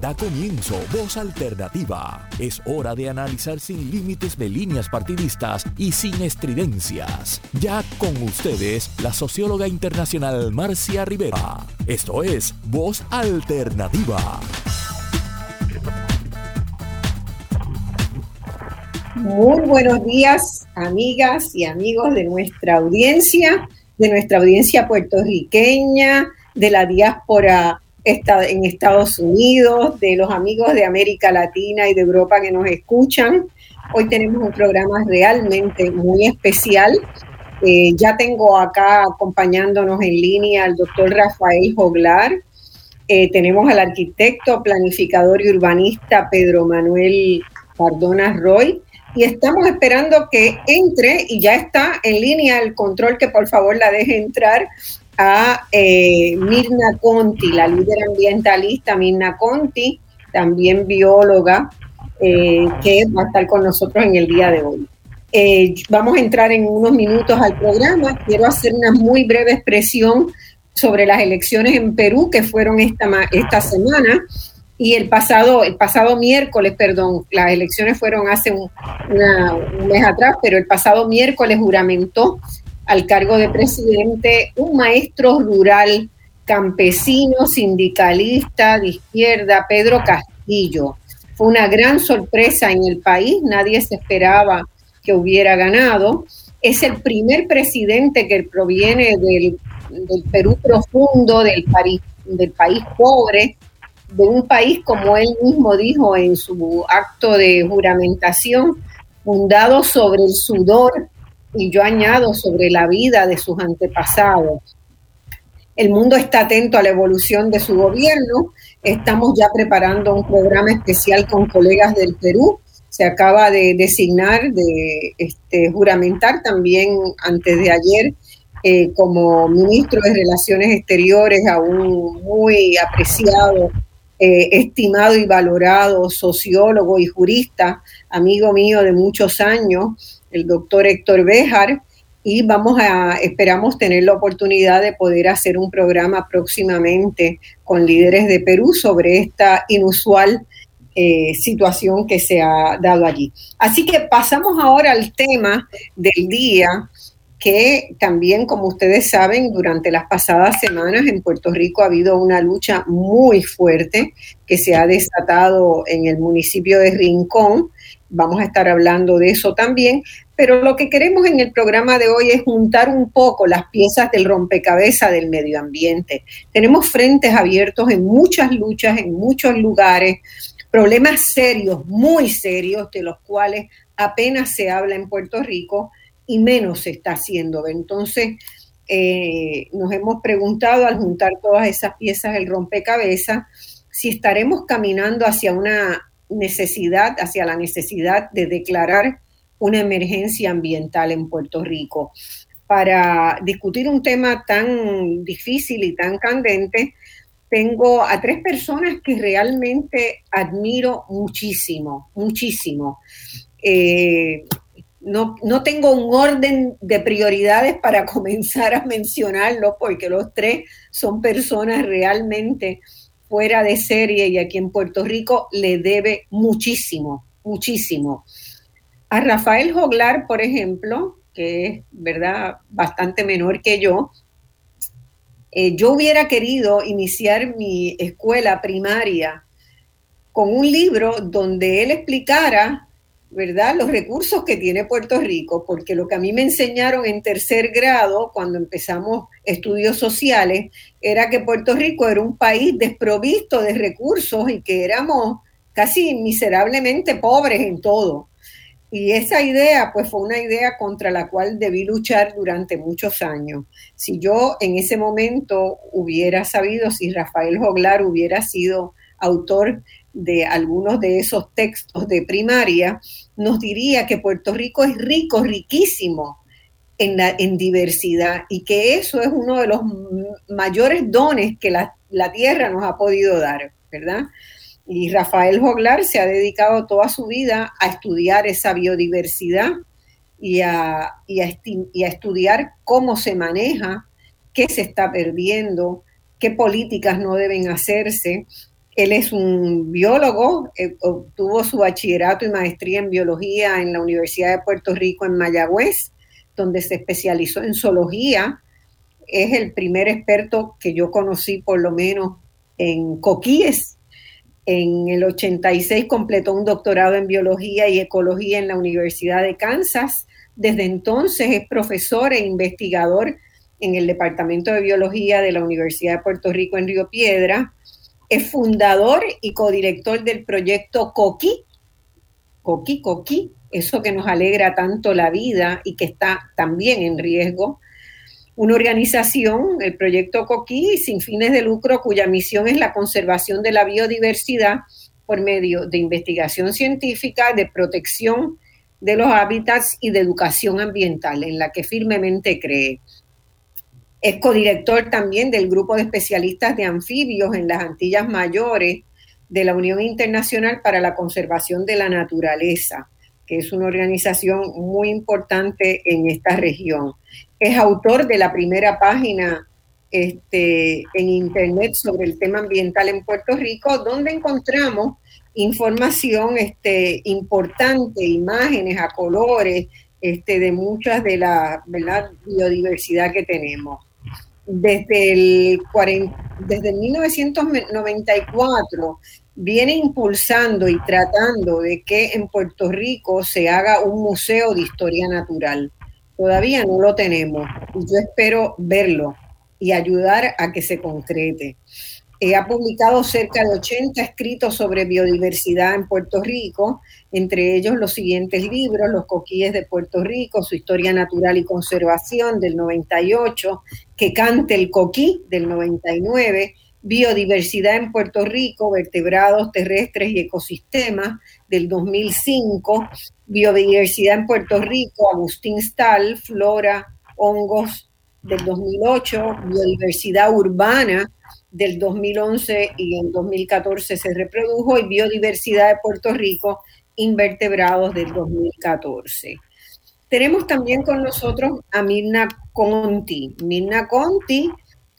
Da comienzo Voz Alternativa. Es hora de analizar sin límites de líneas partidistas y sin estridencias. Ya con ustedes, la socióloga internacional Marcia Rivera. Esto es Voz Alternativa. Muy buenos días, amigas y amigos de nuestra audiencia, de nuestra audiencia puertorriqueña, de la diáspora en Estados Unidos, de los amigos de América Latina y de Europa que nos escuchan. Hoy tenemos un programa realmente muy especial. Eh, ya tengo acá acompañándonos en línea al doctor Rafael Joglar. Eh, tenemos al arquitecto, planificador y urbanista Pedro Manuel Cardona Roy. Y estamos esperando que entre y ya está en línea el control que por favor la deje entrar a eh, Mirna Conti, la líder ambientalista Mirna Conti, también bióloga, eh, que va a estar con nosotros en el día de hoy. Eh, vamos a entrar en unos minutos al programa. Quiero hacer una muy breve expresión sobre las elecciones en Perú que fueron esta, esta semana. Y el pasado, el pasado miércoles, perdón, las elecciones fueron hace un, un mes atrás, pero el pasado miércoles juramentó al cargo de presidente un maestro rural, campesino, sindicalista de izquierda, Pedro Castillo. Fue una gran sorpresa en el país, nadie se esperaba que hubiera ganado. Es el primer presidente que proviene del, Perú profundo, del, del país pobre, de un país, como él mismo dijo en su acto de juramentación, fundado sobre el sudor y yo añado sobre la vida de sus antepasados. El mundo está atento a la evolución de su gobierno. Estamos ya preparando un programa especial con colegas del Perú. Se acaba de designar, de este, juramentar también antes de ayer eh, como ministro de Relaciones Exteriores a un muy apreciado, eh, estimado y valorado sociólogo y jurista, amigo mío de muchos años, el doctor Héctor Béjar, y vamos a, esperamos tener la oportunidad de poder hacer un programa próximamente con líderes de Perú sobre esta inusual eh, situación que se ha dado allí. Así que pasamos ahora al tema del día, que también, como ustedes saben, durante las pasadas semanas en Puerto Rico ha habido una lucha muy fuerte que se ha desatado en el municipio de Rincón vamos a estar hablando de eso también, pero lo que queremos en el programa de hoy es juntar un poco las piezas del rompecabezas del medio ambiente. Tenemos frentes abiertos en muchas luchas, en muchos lugares, problemas serios, muy serios, de los cuales apenas se habla en Puerto Rico y menos se está haciendo. Entonces, eh, nos hemos preguntado al juntar todas esas piezas del rompecabezas si estaremos caminando hacia una necesidad, hacia la necesidad de declarar una emergencia ambiental en Puerto Rico. Para discutir un tema tan difícil y tan candente, tengo a tres personas que realmente admiro muchísimo, muchísimo. Eh, no, no, tengo un orden de prioridades para comenzar a mencionarlo, porque los tres son personas realmente fuera de serie y aquí en Puerto Rico le debe muchísimo, muchísimo. A Rafael Joglar, por ejemplo, que es verdad bastante menor que yo, eh, yo hubiera querido iniciar mi escuela primaria con un libro donde él explicara ¿verdad? Los recursos que tiene Puerto Rico, porque lo que a mí me enseñaron en tercer grado, cuando empezamos estudios sociales, era que Puerto Rico era un país desprovisto de recursos y que éramos casi miserablemente pobres en todo. Y esa idea, pues fue una idea contra la cual debí luchar durante muchos años. Si yo en ese momento hubiera sabido, si Rafael Joglar hubiera sido autor de algunos de esos textos de primaria, nos diría que Puerto Rico es rico, riquísimo en, la, en diversidad y que eso es uno de los mayores dones que la, tierra nos ha podido dar, ¿verdad? Y Rafael Joglar se ha dedicado toda su vida a estudiar esa biodiversidad y a, y a estudiar cómo se maneja, qué se está perdiendo, qué políticas no deben hacerse Él es un biólogo, eh, obtuvo su bachillerato y maestría en biología en la Universidad de Puerto Rico en Mayagüez, donde se especializó en zoología. Es el primer experto que yo conocí, por lo menos, en coquíes. En el 86 completó un doctorado en biología y ecología en la Universidad de Kansas. Desde entonces es profesor e investigador en el Departamento de Biología de la Universidad de Puerto Rico en Río Piedra es fundador y codirector del proyecto Coqui, Coqui, Coqui, eso que nos alegra tanto la vida y que está también en riesgo. Una organización, el proyecto Coqui, sin fines de lucro, cuya misión es la conservación de la biodiversidad por medio de investigación científica, de protección de los hábitats y de educación ambiental, en la que firmemente cree. Es codirector también del grupo de especialistas de anfibios en las Antillas Mayores de la Unión Internacional para la Conservación de la Naturaleza, que es una organización muy importante en esta región. Es autor de la primera página este, en Internet sobre el tema ambiental en Puerto Rico, donde encontramos información este, importante, imágenes a colores este, de muchas de la biodiversidad que tenemos desde el, desde 1994 viene impulsando y tratando de que en Puerto Rico se haga un museo de historia natural. Todavía no lo tenemos y yo espero verlo y ayudar a que se concrete. Eh, ha publicado cerca de 80 escritos sobre biodiversidad en Puerto Rico, entre ellos los siguientes libros, Los coquíes de Puerto Rico, Su historia natural y conservación del 98, Que cante el coquí del 99, Biodiversidad en Puerto Rico, vertebrados terrestres y ecosistemas del 2005, Biodiversidad en Puerto Rico, Agustín Stahl, Flora, Hongos del 2008, Biodiversidad Urbana del 2011 y en 2014 se reprodujo, y Biodiversidad de Puerto Rico, Invertebrados del 2014. Tenemos también con nosotros a Mirna Conti. Mirna Conti,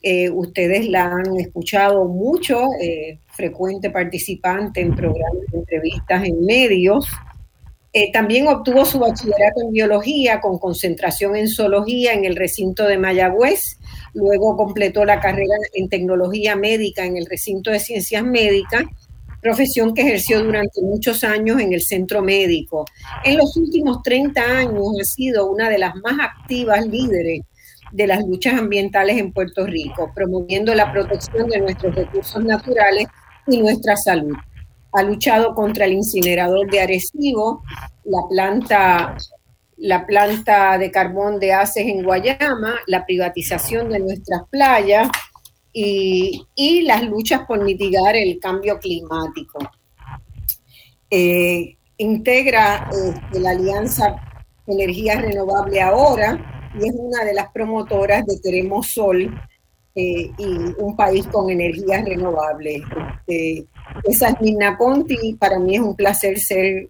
eh, ustedes la han escuchado mucho, eh, frecuente participante en programas de entrevistas en medios. Eh, también obtuvo su bachillerato en biología con concentración en zoología en el recinto de Mayagüez. Luego completó la carrera en tecnología médica en el recinto de ciencias médicas, profesión que ejerció durante muchos años en el centro médico. En los últimos 30 años ha sido una de las más activas líderes de las luchas ambientales en Puerto Rico, promoviendo la protección de nuestros recursos naturales y nuestra salud ha luchado contra el incinerador de Arecibo, la planta, la planta de carbón de Aces en Guayama, la privatización de nuestras playas y, las luchas por mitigar el cambio climático. Eh, integra este, la Alianza Energía Renovable Ahora y es una de las promotoras de Queremos Sol eh, y un país con energías renovables. Este, esa es Nina Conti, para mí es un placer ser,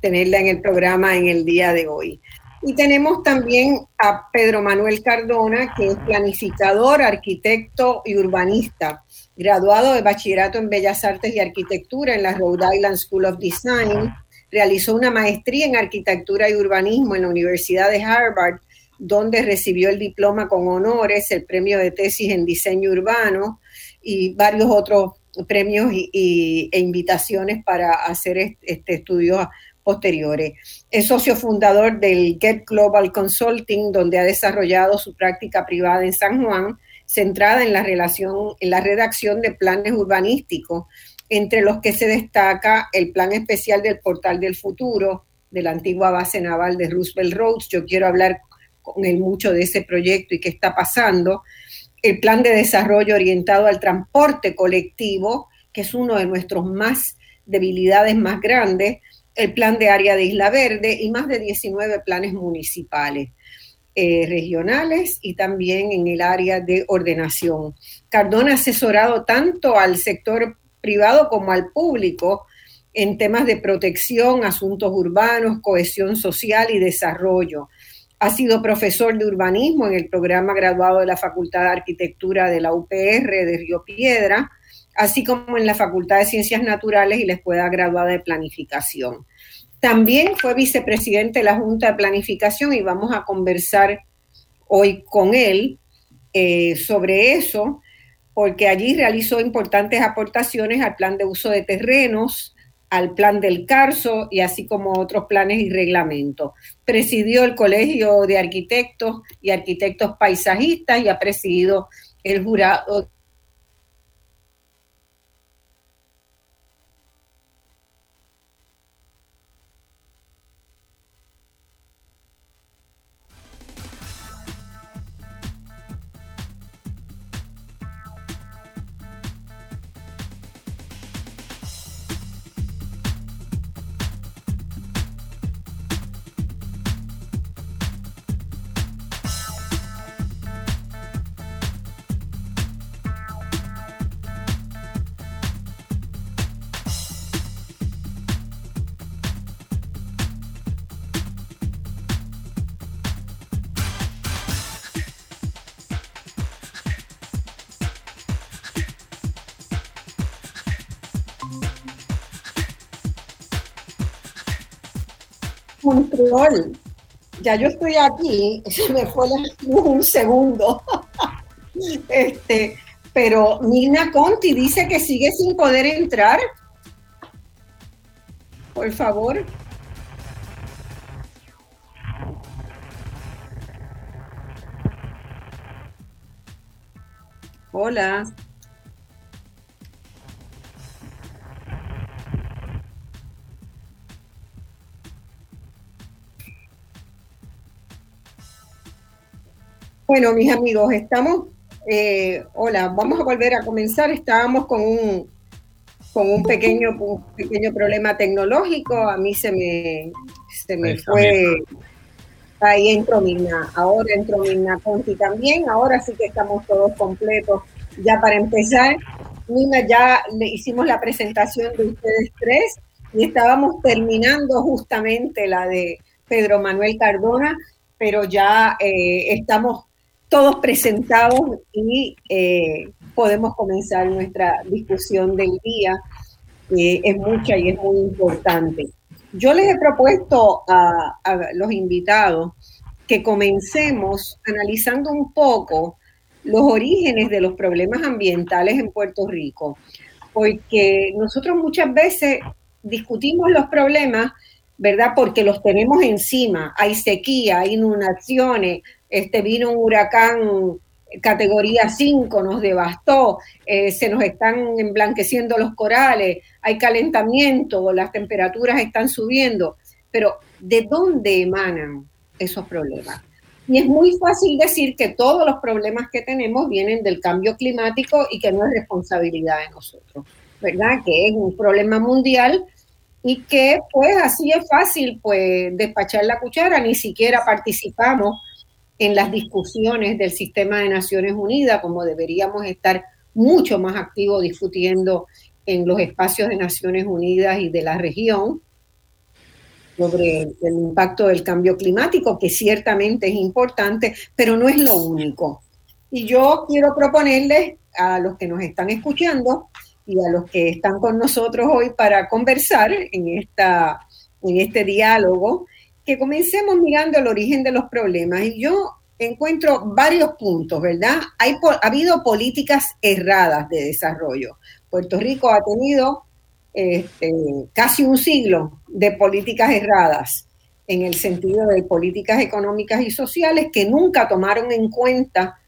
tenerla en el programa en el día de hoy. Y tenemos también a Pedro Manuel Cardona, que es planificador, arquitecto y urbanista, graduado de bachillerato en Bellas Artes y Arquitectura en la Rhode Island School of Design. Realizó una maestría en arquitectura y urbanismo en la Universidad de Harvard, donde recibió el diploma con honores, el premio de tesis en diseño urbano y varios otros premios y, e invitaciones para hacer este, estudios posteriores. Es socio fundador del Get Global Consulting, donde ha desarrollado su práctica privada en San Juan, centrada en la relación, en la redacción de planes urbanísticos, entre los que se destaca el plan especial del Portal del Futuro, de la antigua base naval de Roosevelt Roads. Yo quiero hablar con él mucho de ese proyecto y qué está pasando el plan de desarrollo orientado al transporte colectivo, que es uno de nuestros más debilidades más grandes, el plan de área de Isla Verde y más de 19 planes municipales, eh, regionales y también en el área de ordenación. Cardona ha asesorado tanto al sector privado como al público en temas de protección, asuntos urbanos, cohesión social y desarrollo. Ha sido profesor de urbanismo en el programa graduado de la Facultad de Arquitectura de la UPR de Río Piedra. así como en la Facultad de Ciencias Naturales y la Escuela Graduada de Planificación. También fue vicepresidente de la Junta de Planificación y vamos a conversar hoy con él eh, sobre eso, porque allí realizó importantes aportaciones al plan de uso de terrenos, al plan del CARSO y así como otros planes y reglamentos. Presidió el Colegio de Arquitectos y Arquitectos Paisajistas y ha presidido el jurado control. Ya yo estoy aquí, se me fue un segundo. este, pero Nina Conti dice que sigue sin poder entrar. Por favor. Hola. Bueno, mis amigos, estamos, eh, hola, vamos a volver a comenzar. Estábamos con un, con un pequeño, pequeño problema tecnológico. A mí se me, se me fue. Ahí entró Mina, ahora entró Mina Conti también. Ahora sí que estamos todos completos. Ya para empezar, Mina, ya le hicimos la presentación de ustedes tres y estábamos terminando justamente la de Pedro Manuel Cardona, pero ya eh, estamos todos presentados y eh, podemos comenzar nuestra discusión del día, que es mucha y es muy importante. Yo les he propuesto a, los invitados que comencemos analizando un poco los orígenes de los problemas ambientales en Puerto Rico, porque nosotros muchas veces discutimos los problemas, ¿verdad? Porque los tenemos encima, hay sequía, hay inundaciones, este, vino un huracán categoría 5, nos devastó, eh, se nos están emblanqueciendo los corales, hay calentamiento, las temperaturas están subiendo, pero ¿de dónde emanan esos problemas? Y es muy fácil decir que todos los problemas que tenemos vienen del cambio climático y que no es responsabilidad de nosotros, ¿verdad? Que es un problema mundial y que pues así es fácil pues despachar la cuchara, ni siquiera participamos en las discusiones del sistema de Naciones Unidas, como deberíamos estar mucho más activos discutiendo en los espacios de Naciones Unidas y de la región sobre el impacto del cambio climático, que ciertamente es importante, pero no es lo único. Y yo quiero proponerles a los que nos están escuchando y a los que están con nosotros hoy para conversar en, esta, en este diálogo, que comencemos mirando el origen de los problemas. Y yo encuentro varios puntos, ¿verdad? Hay, ha habido políticas erradas de desarrollo. Puerto Rico ha tenido este, casi un siglo de políticas erradas en el sentido de políticas económicas y sociales que nunca tomaron en cuenta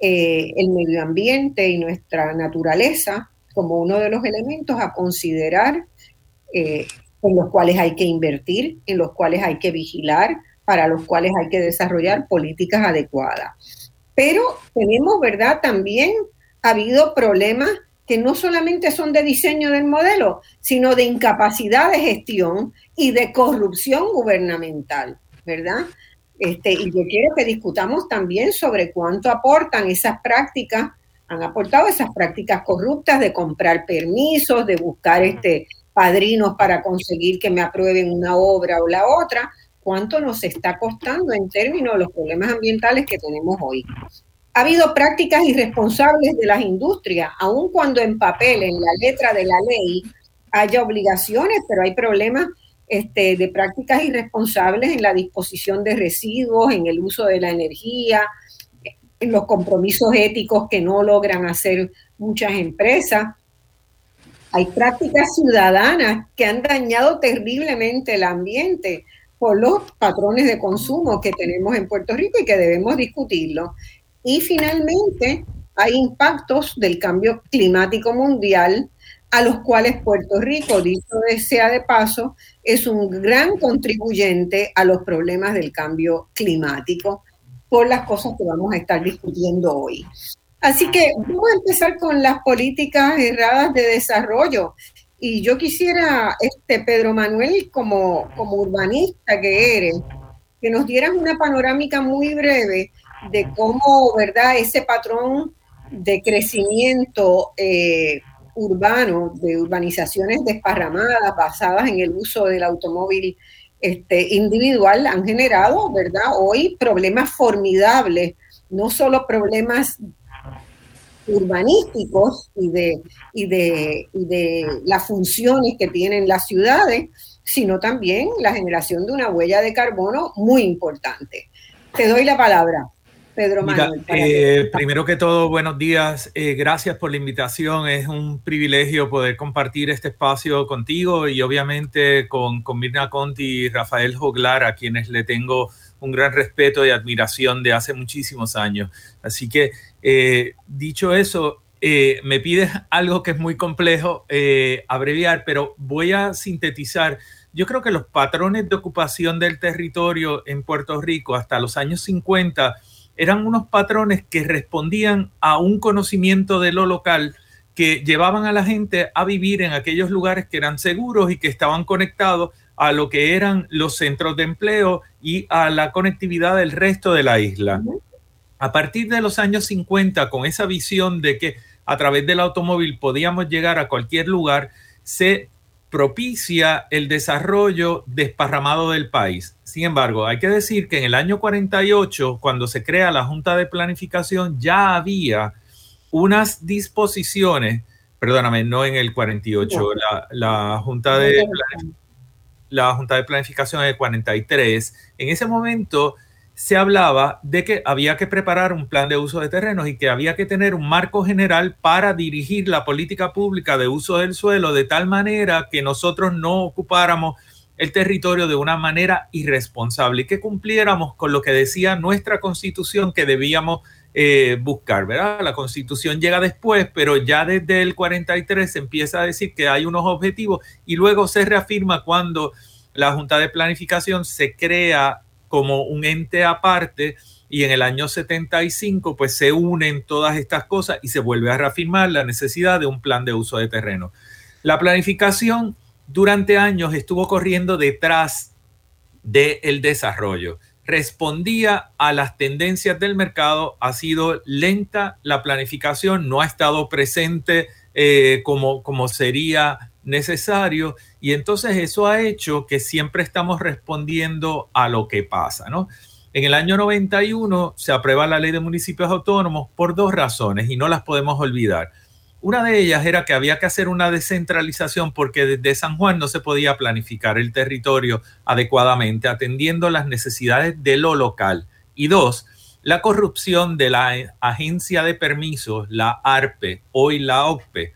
eh, el medio ambiente y nuestra naturaleza como uno de los elementos a considerar eh, en los cuales hay que invertir, en los cuales hay que vigilar, para los cuales hay que desarrollar políticas adecuadas. Pero tenemos, ¿verdad? También ha habido problemas que no solamente son de diseño del modelo, sino de incapacidad de gestión y de corrupción gubernamental, ¿verdad? Este, y yo quiero que discutamos también sobre cuánto aportan esas prácticas, han aportado esas prácticas corruptas de comprar permisos, de buscar este, padrinos para conseguir que me aprueben una obra o la otra, cuánto nos está costando en términos de los problemas ambientales que tenemos hoy. ha habido prácticas irresponsables de las industrias, aun cuando en papel, en la letra de la ley, haya obligaciones, pero hay problemas este, de prácticas irresponsables en la disposición de residuos, en el uso de la energía, en los compromisos éticos que no logran hacer muchas empresas. Hay prácticas ciudadanas que han dañado terriblemente el ambiente por los patrones de consumo que tenemos en Puerto Rico y que debemos discutirlo. Y finalmente, hay impactos del cambio climático mundial a los cuales Puerto Rico, dicho sea de paso, es un gran contribuyente a los problemas del cambio climático por las cosas que vamos a estar discutiendo hoy. Así que vamos a empezar con las políticas erradas de desarrollo. Y yo quisiera, este Pedro Manuel, como, como urbanista que eres, que nos dieras una panorámica muy breve de cómo, ¿verdad?, ese patrón de crecimiento eh, urbano, de urbanizaciones desparramadas basadas en el uso del automóvil este, individual han generado, ¿verdad? Hoy problemas formidables, no solo problemas urbanísticos y de, y de, y de las funciones que tienen las ciudades, sino también la generación de una huella de carbono muy importante. Te doy la palabra. Pedro Manuel. Eh, primero que todo, buenos días. Eh, gracias por la invitación. Es un privilegio poder compartir este espacio contigo y obviamente con, con Mirna Conti y Rafael Joglar, a quienes le tengo un gran respeto y admiración de hace muchísimos años. Así que, eh, dicho eso, me pides algo que es muy complejo abreviar, pero voy a sintetizar. Yo creo que los patrones de ocupación del territorio en Puerto Rico hasta los años 50 eran unos patrones que respondían a un conocimiento de lo local que llevaban a la gente a vivir en aquellos lugares que eran seguros y que estaban conectados a lo que eran los centros de empleo y a la conectividad del resto de la isla. A partir de los años 50, con esa visión de que a través del automóvil podíamos llegar a cualquier lugar, se propicia el desarrollo desparramado del país. Sin embargo, hay que decir que en el año 48, cuando se crea la Junta de Planificación, ya había unas disposiciones, perdóname, no en el 48, la, Junta de la Junta de Planificación en el 43, en ese momento se hablaba de que había que preparar un plan de uso de terrenos y que había que tener un marco general para dirigir la política pública de uso del suelo de tal manera que nosotros no ocupáramos el territorio de una manera irresponsable y que cumpliéramos con lo que decía nuestra constitución que debíamos eh, buscar, ¿verdad? La constitución llega después, pero ya desde el 43 se empieza a decir que hay unos objetivos y luego se reafirma cuando la Junta de Planificación se crea como un ente aparte y en el año 75 pues se unen todas estas cosas y se vuelve a reafirmar la necesidad de un plan de uso de terreno. La planificación durante años estuvo corriendo detrás del desarrollo. Respondía a las tendencias del mercado, ha sido lenta la planificación, no ha estado presente eh, como, como sería necesario y entonces eso ha hecho que siempre estamos respondiendo a lo que pasa, ¿no? En el año 91 se aprueba la ley de municipios autónomos por dos razones y no las podemos olvidar. Una de ellas era que había que hacer una descentralización porque desde San Juan no se podía planificar el territorio adecuadamente, atendiendo las necesidades de lo local. Y dos, la corrupción de la agencia de permisos, la ARPE, hoy la OCPE,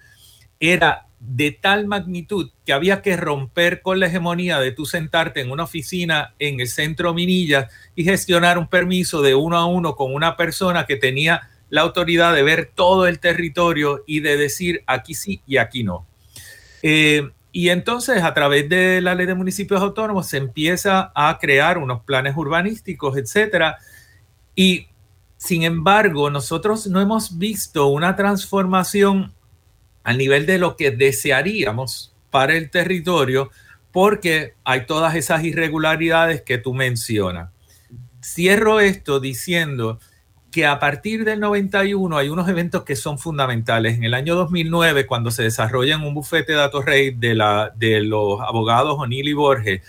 era de tal magnitud que había que romper con la hegemonía de tú sentarte en una oficina en el centro Minilla y gestionar un permiso de uno a uno con una persona que tenía la autoridad de ver todo el territorio y de decir aquí sí y aquí no. Eh, y entonces a través de la ley de municipios autónomos se empieza a crear unos planes urbanísticos, etcétera. Y sin embargo, nosotros no hemos visto una transformación al nivel de lo que desearíamos para el territorio, porque hay todas esas irregularidades que tú mencionas. Cierro esto diciendo que a partir del 91 hay unos eventos que son fundamentales. En el año 2009, cuando se desarrolla en un bufete de datos rey de, los abogados O'Neill y Borges,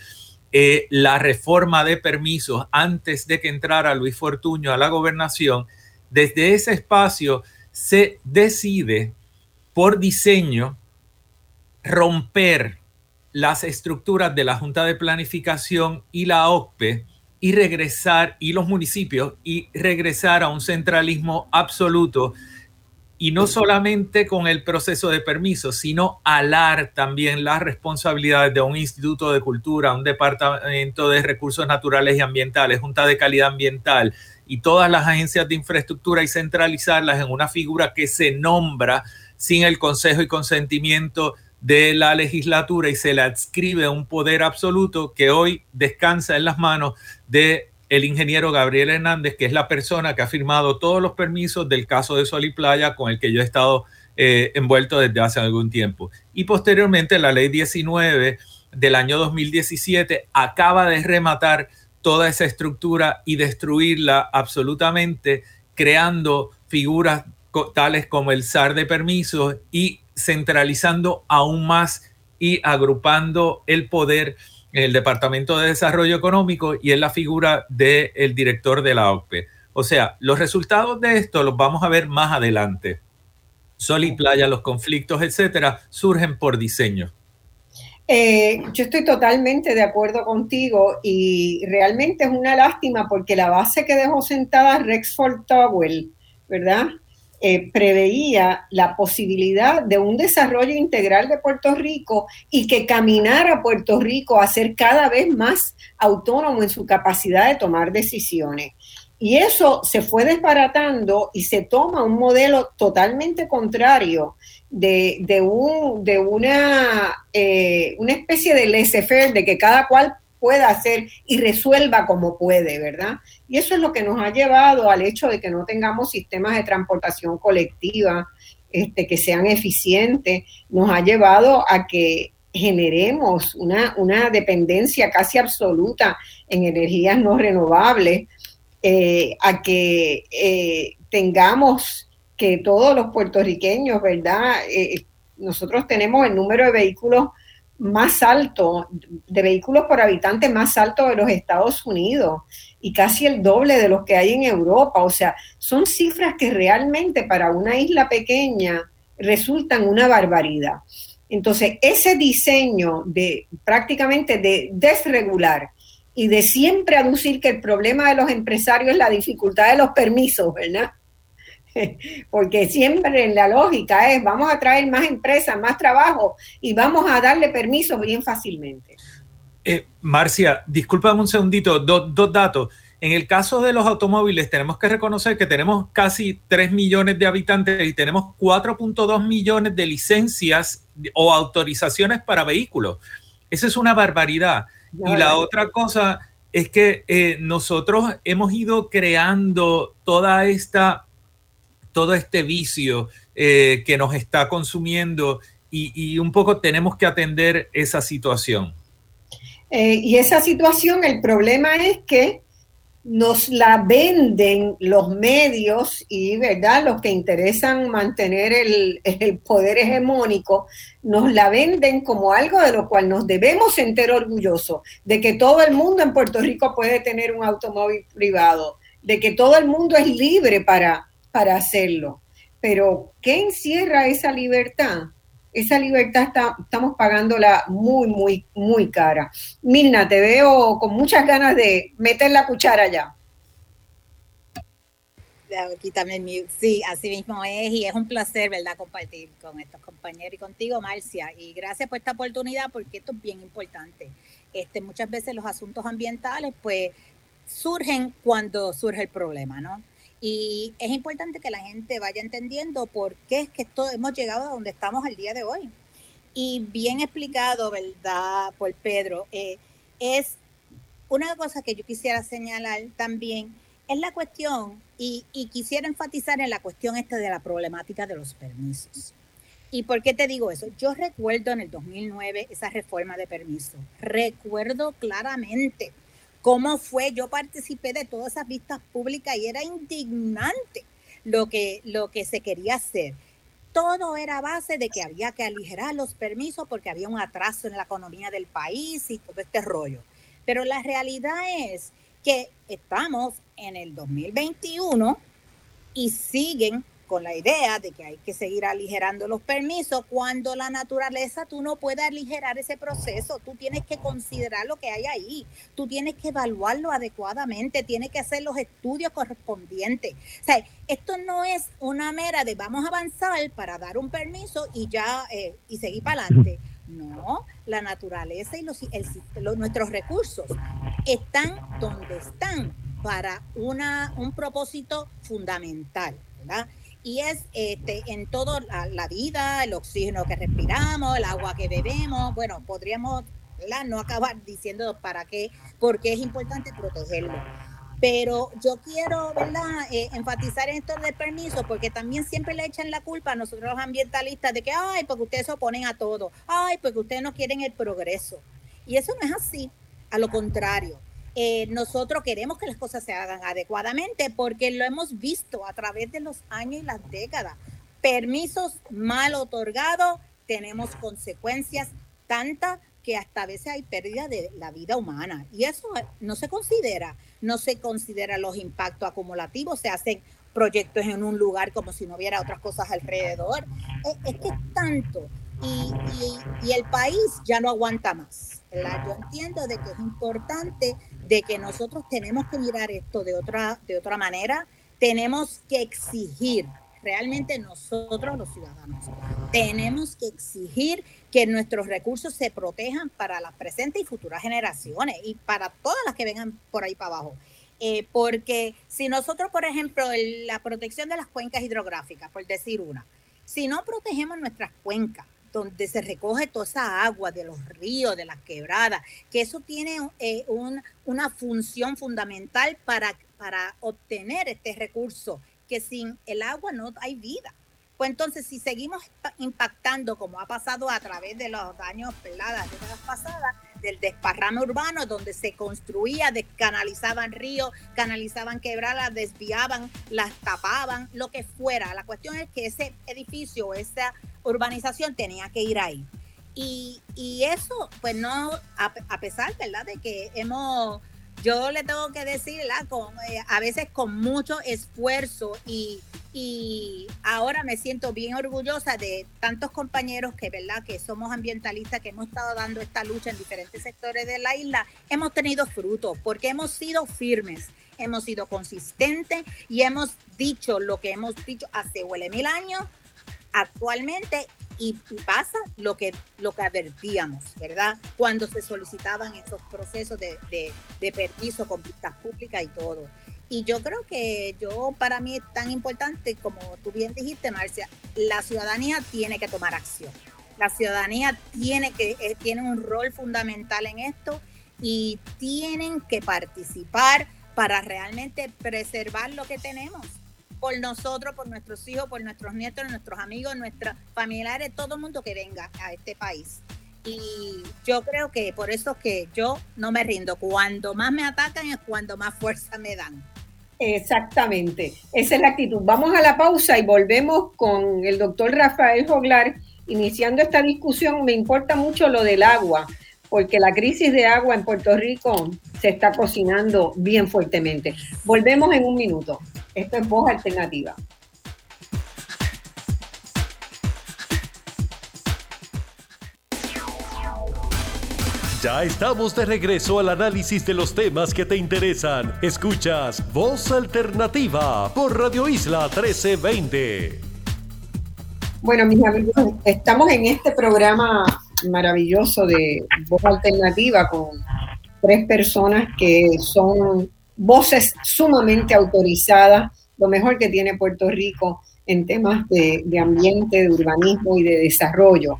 eh, la reforma de permisos antes de que entrara Luis Fortuño a la gobernación, desde ese espacio se decide por diseño romper las estructuras de la Junta de Planificación y la OCPE y regresar, y los municipios, y regresar a un centralismo absoluto, y no solamente con el proceso de permiso, sino alar también las responsabilidades de un instituto de cultura, un departamento de recursos naturales y ambientales, junta de calidad ambiental y todas las agencias de infraestructura y centralizarlas en una figura que se nombra sin el consejo y consentimiento de la legislatura y se le adscribe un poder absoluto que hoy descansa en las manos de el ingeniero Gabriel Hernández, que es la persona que ha firmado todos los permisos del caso de Sol y Playa con el que yo he estado eh, envuelto desde hace algún tiempo. Y posteriormente la ley 19 del año 2017 acaba de rematar toda esa estructura y destruirla absolutamente, creando figuras tales como el SAR de permisos y centralizando aún más y agrupando el poder en el Departamento de Desarrollo Económico y en la figura del director de la OCPE. O sea, los resultados de esto los vamos a ver más adelante. Sol y playa, los conflictos, etcétera, surgen por diseño. Eh, yo estoy totalmente de acuerdo contigo y realmente es una lástima porque la base que dejó sentada Rexford Towell, ¿verdad? Eh, preveía la posibilidad de un desarrollo integral de Puerto Rico y que caminara Puerto Rico a ser cada vez más autónomo en su capacidad de tomar decisiones. Y eso se fue desbaratando y se toma un modelo totalmente contrario de, un, de una, eh, una especie de laissez-faire, de que cada cual pueda hacer y resuelva como puede, ¿verdad? Y eso es lo que nos ha llevado al hecho de que no tengamos sistemas de transportación colectiva este, que sean eficientes, nos ha llevado a que generemos una, una dependencia casi absoluta en energías no renovables, eh, a que eh, tengamos que todos los puertorriqueños, ¿verdad? Eh, nosotros tenemos el número de vehículos más alto, de vehículos por habitante más alto de los Estados Unidos y casi el doble de los que hay en Europa. O sea, son cifras que realmente para una isla pequeña resultan una barbaridad. Entonces, ese diseño de prácticamente de desregular y de siempre aducir que el problema de los empresarios es la dificultad de los permisos, ¿verdad? porque siempre en la lógica es vamos a traer más empresas, más trabajo y vamos a darle permisos bien fácilmente. Eh, Marcia, discúlpame un segundito, dos datos. En el caso de los automóviles, tenemos que reconocer que tenemos casi 3 millones de habitantes y tenemos 4.2 millones de licencias o autorizaciones para vehículos. Esa es una barbaridad. y la otra cosa es que eh, nosotros hemos ido creando toda esta todo este vicio eh, que nos está consumiendo y, un poco tenemos que atender esa situación. Eh, y esa situación, el problema es que nos la venden los medios y, ¿verdad? Los que interesan mantener el, el, poder hegemónico, nos la venden como algo de lo cual nos debemos sentir orgullosos, de que todo el mundo en Puerto Rico puede tener un automóvil privado, de que todo el mundo es libre para, para hacerlo. Pero, ¿qué encierra esa libertad? Esa libertad está, estamos pagándola muy, muy, muy cara. Mirna, te veo con muchas ganas de meter la cuchara ya. Quítame Sí, así mismo es y es un placer, ¿verdad?, compartir con estos compañeros y contigo, Marcia. Y gracias por esta oportunidad porque esto es bien importante. Este, muchas veces los asuntos ambientales, pues, surgen cuando surge el problema, ¿no? Y es importante que la gente vaya entendiendo por qué es que hemos llegado a donde estamos el día de hoy. Y bien explicado, ¿verdad? Por Pedro, eh, es una cosa que yo quisiera señalar también, es la cuestión, y, quisiera enfatizar en la cuestión esta de la problemática de los permisos. ¿Y por qué te digo eso? Yo recuerdo en el 2009 esa reforma de permisos. Recuerdo claramente cómo fue, yo participé de todas esas vistas públicas y era indignante lo que, lo que se quería hacer. Todo era base de que había que aligerar los permisos porque había un atraso en la economía del país y todo este rollo. Pero la realidad es que estamos en el 2021 y siguen con la idea de que hay que seguir aligerando los permisos, cuando la naturaleza tú no puedes aligerar ese proceso, tú tienes que considerar lo que hay ahí, tú tienes que evaluarlo adecuadamente, tienes que hacer los estudios correspondientes. O sea, esto no es una mera de vamos a avanzar para dar un permiso y ya eh, y seguir para adelante. No, la naturaleza y los, nuestros recursos están donde están para una, un propósito fundamental, ¿verdad? Y es este, en todo la, vida, el oxígeno que respiramos, el agua que bebemos. Bueno, podríamos no acabar diciendo para qué, porque es importante protegerlo. Pero yo quiero ¿verdad? Eh, enfatizar en esto del permiso, porque también siempre le echan la culpa a nosotros los ambientalistas de que, ay, porque ustedes se oponen a todo, ay, porque ustedes no quieren el progreso. Y eso no es así, a lo contrario eh, nosotros queremos que las cosas se hagan adecuadamente porque lo hemos visto a través de los años y las décadas. Permisos mal otorgados, tenemos consecuencias tantas que hasta a veces hay pérdida de la vida humana. Y eso no se considera, no se considera los impactos acumulativos, se hacen proyectos en un lugar como si no hubiera otras cosas alrededor. Es, que es tanto y, y, el país ya no aguanta más. Yo entiendo de que es importante de que nosotros tenemos que mirar esto de otra, de otra manera, tenemos que exigir, realmente nosotros los ciudadanos, tenemos que exigir que nuestros recursos se protejan para las presentes y futuras generaciones y para todas las que vengan por ahí para abajo. Eh, porque si nosotros, por ejemplo, la protección de las cuencas hidrográficas, por decir una, si no protegemos nuestras cuencas, donde se recoge toda esa agua de los ríos, de las quebradas, que eso tiene eh, una función fundamental para, para obtener este recurso, que sin el agua no hay vida. Pues entonces, si seguimos impactando, como ha pasado a través de los años, las décadas pasadas, del desparrame urbano, donde se construía, descanalizaban ríos, canalizaban quebradas, desviaban, las tapaban, lo que fuera. La cuestión es que ese edificio, esa urbanización tenía que ir ahí. Y, y eso, pues no, a, pesar, ¿verdad?, de que hemos, yo le tengo que decir, Con, eh, a veces con mucho esfuerzo y, ahora me siento bien orgullosa de tantos compañeros que, que somos ambientalistas, que hemos estado dando esta lucha en diferentes sectores de la isla, hemos tenido frutos porque hemos sido firmes, hemos sido consistentes y hemos dicho lo que hemos dicho hace huele mil años actualmente y, pasa lo que, lo que advertíamos, ¿verdad? Cuando se solicitaban esos procesos de, de, permiso con pistas públicas y todo. Y yo creo que yo, para mí es tan importante, como tú bien dijiste, Marcia, la ciudadanía tiene que tomar acción. La ciudadanía tiene, que, eh, tiene un rol fundamental en esto y tienen que participar para realmente preservar lo que tenemos por nosotros, por nuestros hijos, por nuestros nietos, nuestros amigos, nuestros familiares, todo el mundo que venga a este país. Y yo creo que por eso es que yo no me rindo. Cuando más me atacan es cuando más fuerza me dan. Exactamente, esa es la actitud. Vamos a la pausa y volvemos con el doctor Rafael Joglar iniciando esta discusión. Me importa mucho lo del agua, porque la crisis de agua en Puerto Rico se está cocinando bien fuertemente. Volvemos en un minuto. Esto es Voz Alternativa. Ya estamos de regreso al análisis de los temas que te interesan. Escuchas Voz Alternativa por Radio Isla 1320. Bueno, mis amigos, estamos en este programa maravilloso de Voz Alternativa con tres personas que son voces sumamente autorizadas, lo mejor que tiene Puerto Rico en temas de, ambiente, de urbanismo y de desarrollo.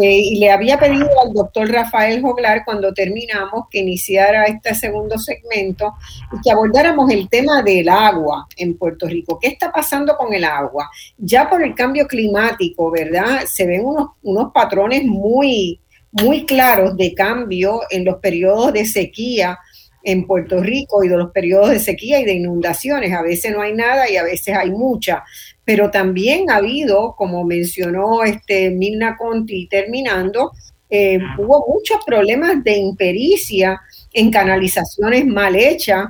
Eh, y le había pedido al doctor Rafael Joglar cuando terminamos que iniciara este segundo segmento y que abordáramos el tema del agua en Puerto Rico. ¿Qué está pasando con el agua? Ya por el cambio climático, ¿verdad? Se ven unos, unos patrones muy, muy claros de cambio en los periodos de sequía en Puerto Rico y de los periodos de sequía y de inundaciones. A veces no hay nada y a veces hay mucha. Pero también ha habido, como mencionó este Milna Conti terminando, eh, hubo muchos problemas de impericia en canalizaciones mal hechas,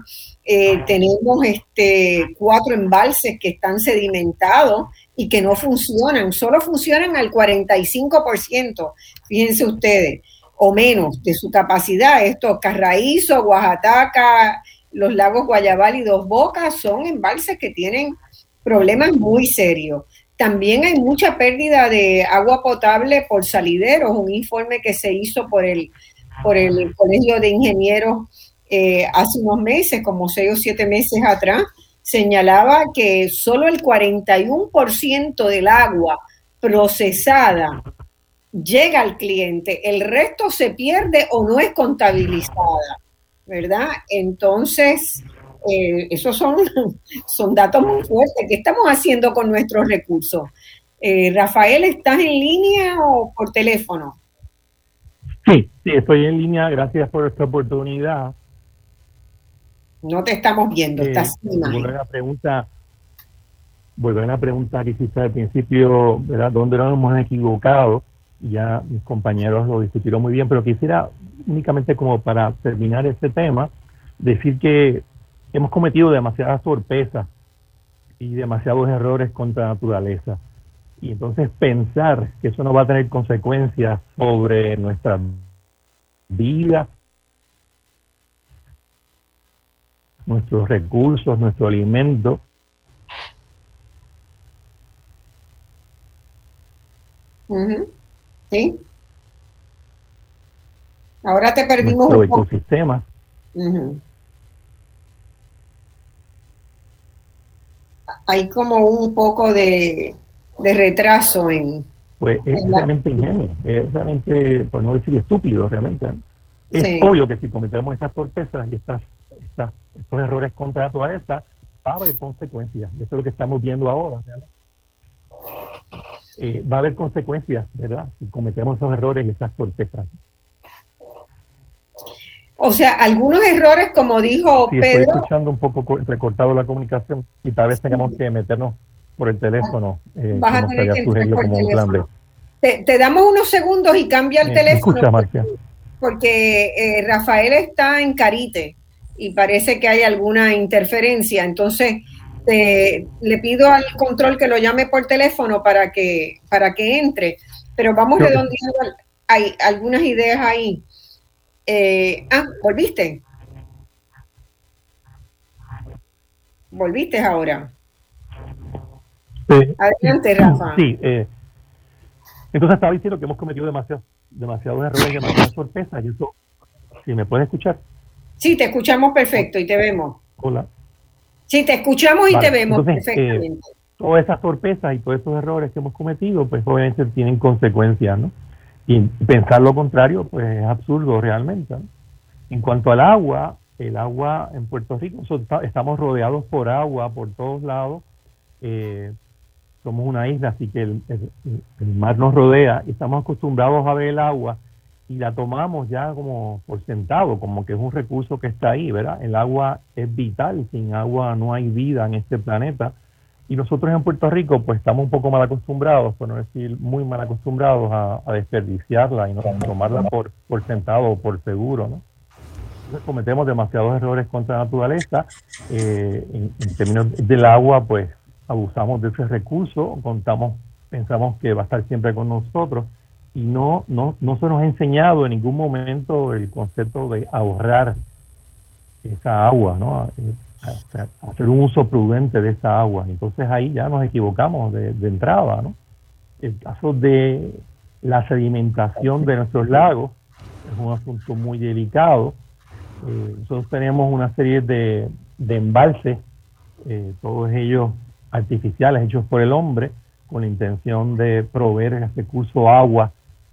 eh, tenemos este, cuatro embalses que están sedimentados y que no funcionan, solo funcionan al 45%, fíjense ustedes, o menos de su capacidad. Estos Carraízo, Oaxaca, los lagos Guayabal y Dos Bocas son embalses que tienen problemas muy serios. También hay mucha pérdida de agua potable por salideros, un informe que se hizo por el, por el Colegio de Ingenieros eh, hace unos meses, como seis o siete meses atrás, señalaba que solo el 41% del agua procesada llega al cliente, el resto se pierde o no es contabilizada, ¿verdad? Entonces, eh, esos son, son datos muy fuertes. ¿Qué estamos haciendo con nuestros recursos? Eh, Rafael, ¿estás en línea o por teléfono? Sí, sí, estoy en línea. Gracias por esta oportunidad. No te estamos viendo, eh, estás sin imagen. a pregunta, volver a la pregunta que hiciste al principio, ¿verdad? ¿Dónde nos hemos equivocado? Ya mis compañeros lo discutieron muy bien, pero quisiera únicamente como para terminar este tema, decir que hemos cometido demasiadas torpezas y demasiados errores contra la naturaleza. Y entonces pensar que eso no va a tener consecuencias sobre nuestra vida, nuestros recursos, nuestro alimento. Sí. Ahora te perdimos nuestro ecosistema. Hay como un poco de, retraso en... Pues es realmente ingenuo, es realmente, por no decir estúpido, realmente. Es obvio que si cometemos estas torpezas y estas estos errores contra la naturaleza va a haber consecuencias. Eso es lo que estamos viendo ahora. Eh, va a haber consecuencias, ¿verdad? Si cometemos esos errores y esas torpezas. O sea, algunos errores, como dijo sí, Pedro. Estoy escuchando un poco recortado la comunicación y tal vez tengamos que meternos por el teléfono. Eh, Vas a tener que por teléfono. Te, te, damos unos segundos y cambia el teléfono. Escucha, Marcia. Porque eh, Rafael está en Carite y parece que hay alguna interferencia. Entonces, le pido al control que lo llame por teléfono para que, para que entre. Pero vamos redondeando, hay algunas ideas ahí. Eh, ah, ¿volviste? ¿Volviste ahora? Adelante, Rafa. Sí, eh, entonces estaba diciendo que hemos cometido demasiados demasiados errores, demasiadas sorpresas. Y eso, si me puedes escuchar. Sí, te escuchamos perfecto y te vemos. Hola. Sí, te escuchamos y te vemos eh, perfectamente. todas esas torpezas y todos esos errores que hemos cometido, pues obviamente tienen consecuencias, ¿no? Y pensar lo contrario, pues es absurdo realmente. En cuanto al agua, el agua en Puerto Rico, estamos rodeados por agua por todos lados. Eh, somos una isla, así que el, mar nos rodea y estamos acostumbrados a ver el agua y la tomamos ya como por sentado, como que es un recurso que está ahí, ¿verdad? El agua es vital, sin agua no hay vida en este planeta. Y nosotros en Puerto Rico pues estamos un poco mal acostumbrados, por no decir muy mal acostumbrados a, desperdiciarla y no tomarla por, por sentado o por seguro, ¿no? Entonces cometemos demasiados errores contra la naturaleza. Eh, en, en, términos del agua, pues abusamos de ese recurso, contamos, pensamos que va a estar siempre con nosotros y no, no, no se nos ha enseñado en ningún momento el concepto de ahorrar esa agua, ¿no? Hacer un uso prudente de esa agua. Entonces ahí ya nos equivocamos de, entrada, ¿no? El caso de la sedimentación de nuestros lagos es un asunto muy delicado. Eh, nosotros tenemos una serie de, embalses, eh, todos ellos artificiales, hechos por el hombre, con la intención de proveer el recurso agua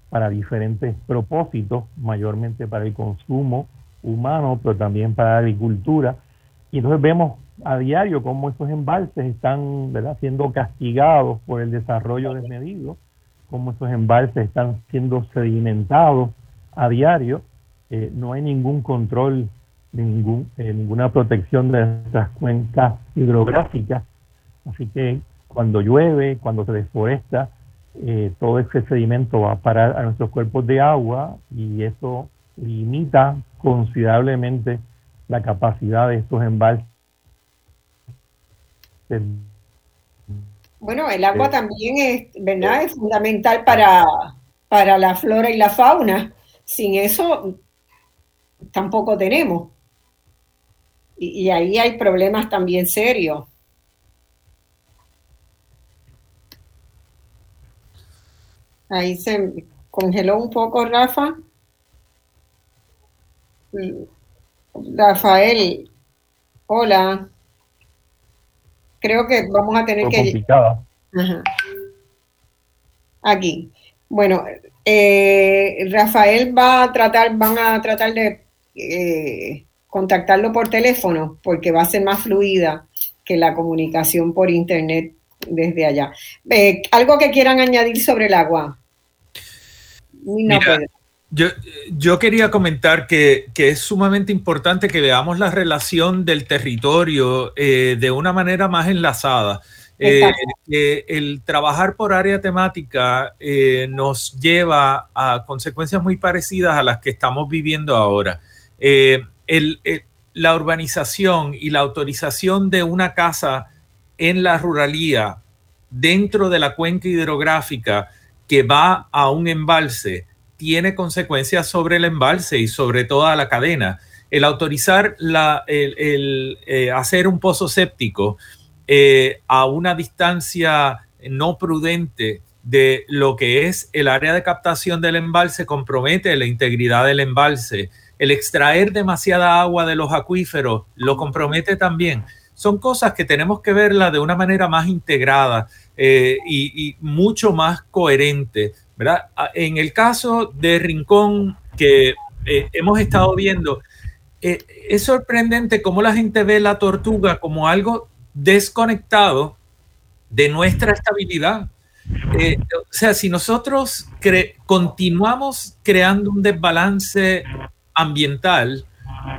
para diferentes propósitos, mayormente para el consumo humano, pero también para la agricultura. Y entonces vemos a diario cómo esos embalses están ¿verdad? siendo castigados por el desarrollo desmedido, cómo esos embalses están siendo sedimentados a diario. Eh, no hay ningún control, ningún, eh, ninguna protección de nuestras cuencas hidrográficas. Así que cuando llueve, cuando se deforesta, eh, todo ese sedimento va a parar a nuestros cuerpos de agua y eso limita considerablemente la capacidad de estos embalses. Bueno, el agua también es, ¿verdad? Es fundamental para, para la flora y la fauna. Sin eso tampoco tenemos. Y, y ahí hay problemas también serios. Ahí se congeló un poco, Rafa. Rafael, hola. Creo que vamos a tener que... Ajá. Aquí. Bueno, eh, Rafael va a tratar, van a tratar de eh, contactarlo por teléfono porque va a ser más fluida que la comunicación por internet desde allá. Eh, ¿Algo que quieran añadir sobre el agua? Yo, yo, quería comentar que, es sumamente importante que veamos la relación del territorio eh, de una manera más enlazada. Eh, el trabajar por área temática eh, nos lleva a consecuencias muy parecidas a las que estamos viviendo ahora. la urbanización y la autorización de una casa en la ruralía dentro de la cuenca hidrográfica que va a un embalse tiene consecuencias sobre el embalse y sobre toda la cadena. El autorizar la, el, eh, hacer un pozo séptico eh, a una distancia no prudente de lo que es el área de captación del embalse compromete la integridad del embalse. El extraer demasiada agua de los acuíferos lo compromete también. Son cosas que tenemos que verla de una manera más integrada eh, y, mucho más coherente. ¿Verdad? Ah, en el caso de Rincón que eh, hemos estado viendo, eh, es sorprendente cómo la gente ve la tortuga como algo desconectado de nuestra estabilidad. o sea, si nosotros continuamos creando un desbalance ambiental,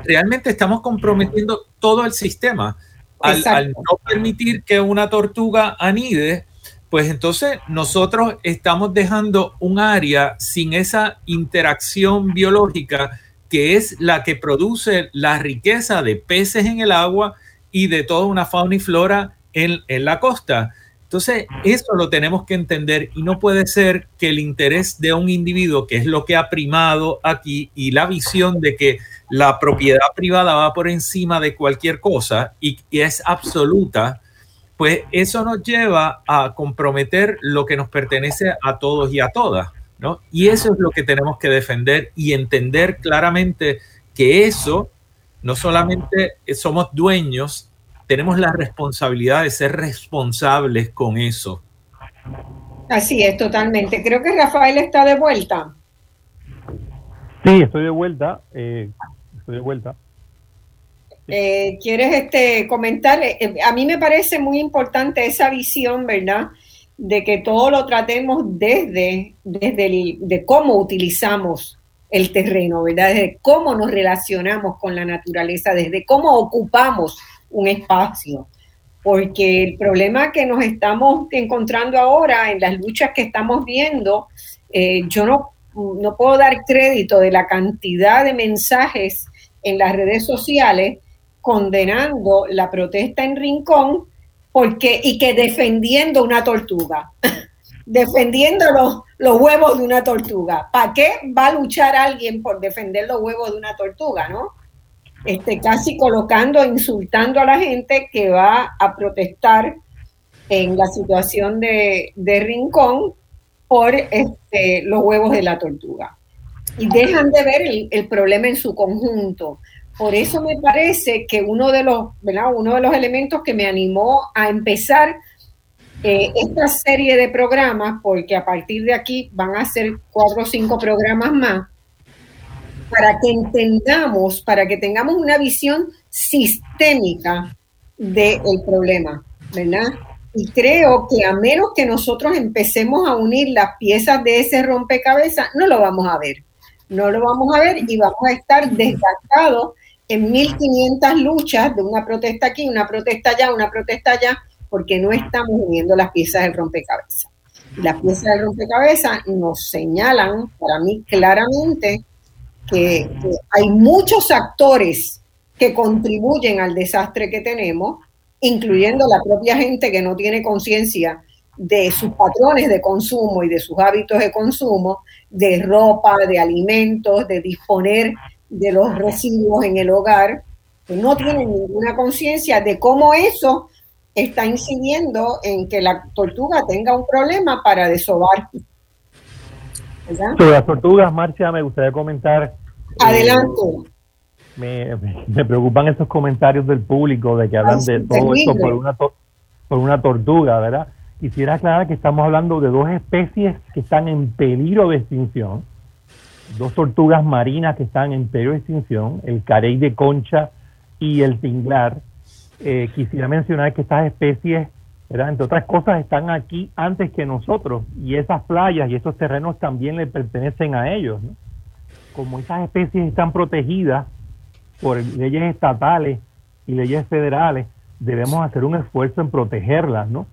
realmente estamos comprometiendo todo el sistema al, no permitir que una tortuga anide, pues entonces nosotros estamos dejando un área sin esa interacción biológica que es la que produce la riqueza de peces en el agua y de toda una fauna y flora en, en la costa. Entonces, eso lo tenemos que entender y no puede ser que el interés de un individuo, que es lo que ha primado aquí, y la visión de que la propiedad privada va por encima de cualquier cosa y, es absoluta, pues eso nos lleva a comprometer lo que nos pertenece a todos y a todas, ¿no? Y eso es lo que tenemos que defender y entender claramente que eso no solamente somos dueños, tenemos la responsabilidad de ser responsables con eso. Así es, totalmente. Creo que Rafael está de vuelta. Sí, estoy de vuelta. Eh, estoy de vuelta. Eh, ¿Quieres este, comentar? Eh, a mí me parece muy importante esa visión, ¿verdad? De que todo lo tratemos desde, desde de cómo utilizamos el terreno, ¿verdad? Desde cómo nos relacionamos con la naturaleza, desde cómo ocupamos un espacio. Porque el problema que nos estamos encontrando ahora en las luchas que estamos viendo, eh, yo no, no puedo dar crédito de la cantidad de mensajes en las redes sociales condenando la protesta en Rincón porque, y que defendiendo una tortuga, defendiendo los, los, huevos de una tortuga. ¿Para qué va a luchar alguien por defender los huevos de una tortuga, no? este, casi colocando, insultando a la gente que va a protestar en la situación de, Rincón por este, los huevos de la tortuga. Y dejan de ver el, problema en su conjunto. Por eso me parece que uno de los, Uno de los elementos que me animó a empezar eh, esta serie de programas, porque a partir de aquí van a ser cuatro o cinco programas más, para que entendamos, para que tengamos una visión sistémica del problema, ¿verdad? Y creo que a menos que nosotros empecemos a unir las piezas de ese rompecabezas, no lo vamos a ver. No lo vamos a ver y vamos a estar desgastados en 1500 luchas de una protesta aquí, una protesta allá, una protesta allá, porque no estamos uniendo las piezas del rompecabezas. Las piezas del rompecabezas nos señalan, para mí claramente, que, hay muchos actores que contribuyen al desastre que tenemos, incluyendo la propia gente que no tiene conciencia de sus patrones de consumo y de sus hábitos de consumo, de ropa, de alimentos, de disponer de los residuos en el hogar, que no tienen ninguna conciencia de cómo eso está incidiendo en que la tortuga tenga un problema para desovar. Sobre las tortugas, Marcia, me gustaría comentar. Eh, Adelante. me, me, preocupan esos comentarios del público de que hablan de todo esto por una, por una tortuga, ¿verdad? Quisiera aclarar que estamos hablando de dos especies que están en peligro de extinción, dos tortugas marinas que están en peligro de extinción, el carey de concha y el tinglar. Eh, quisiera mencionar que estas especies, entre otras cosas, están aquí antes que nosotros y esas playas y esos terrenos también le pertenecen a ellos. Como esas especies están protegidas por leyes estatales y leyes federales, debemos hacer un esfuerzo en protegerlas, ¿no?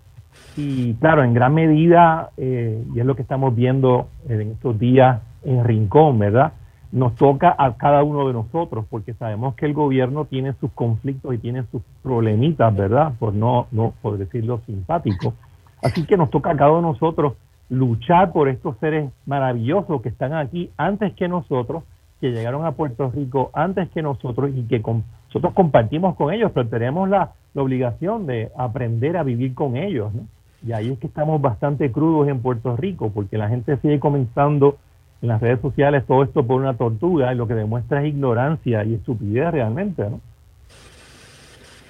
Y claro, en gran medida, eh, y es lo que estamos viendo en estos días en Rincón, ¿verdad? Nos toca a cada uno de nosotros, porque sabemos que el gobierno tiene sus conflictos y tiene sus problemitas, ¿verdad? Por no, no por decirlo simpático. Así que nos toca a cada uno de nosotros luchar por estos seres maravillosos que están aquí antes que nosotros, que llegaron a Puerto Rico antes que nosotros y que nosotros compartimos con ellos, pero tenemos la, la obligación de aprender a vivir con ellos, ¿no? Y ahí es que estamos bastante crudos en Puerto Rico, porque la gente sigue comenzando en las redes sociales todo esto por una tortuga y lo que demuestra es ignorancia y estupidez realmente, ¿no?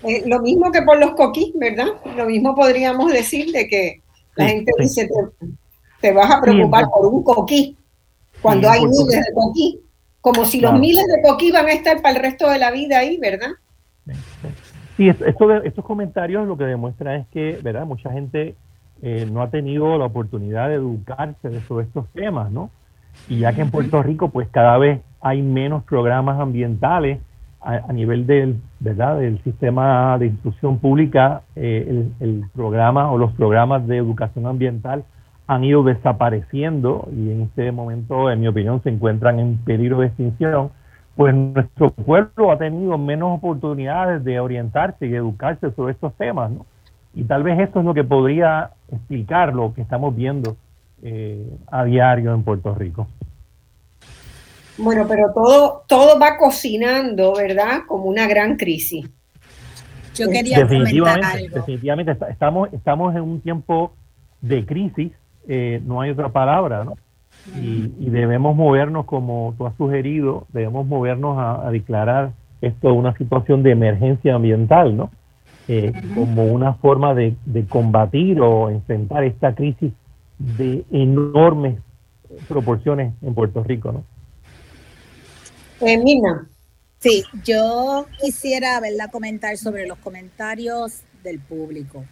Eh, lo mismo que por los coquís, ¿verdad? Lo mismo podríamos decir de que la gente dice, te, vas a preocupar por un coquí cuando hay miles de coquí, como si los miles de coquí van a estar para el resto de la vida ahí, ¿verdad? Sí, esto de, estos comentarios lo que demuestra es que, ¿verdad? Mucha gente eh, no ha tenido la oportunidad de educarse sobre estos temas, ¿no? Y ya que en Puerto Rico, pues cada vez hay menos programas ambientales a, nivel del, ¿verdad? del sistema de instrucción pública, eh, el, el, programa o los programas de educación ambiental han ido desapareciendo y en este momento, en mi opinión, se encuentran en peligro de extinción pues nuestro pueblo ha tenido menos oportunidades de orientarse y educarse sobre estos temas, ¿no? Y tal vez esto es lo que podría explicar lo que estamos viendo eh, a diario en Puerto Rico. Bueno, pero todo, todo va cocinando, ¿verdad? Como una gran crisis. Yo quería definitivamente, algo. Definitivamente estamos, estamos en un tiempo de crisis, eh, no hay otra palabra, ¿no? y, debemos movernos, como tú has sugerido, debemos movernos a, declarar esto una situación de emergencia ambiental, ¿no? Eh, como una forma de, combatir o enfrentar esta crisis de enormes proporciones en Puerto Rico, ¿no? Eh, Mina. Sí, yo quisiera, ¿verdad?, comentar sobre los comentarios del público.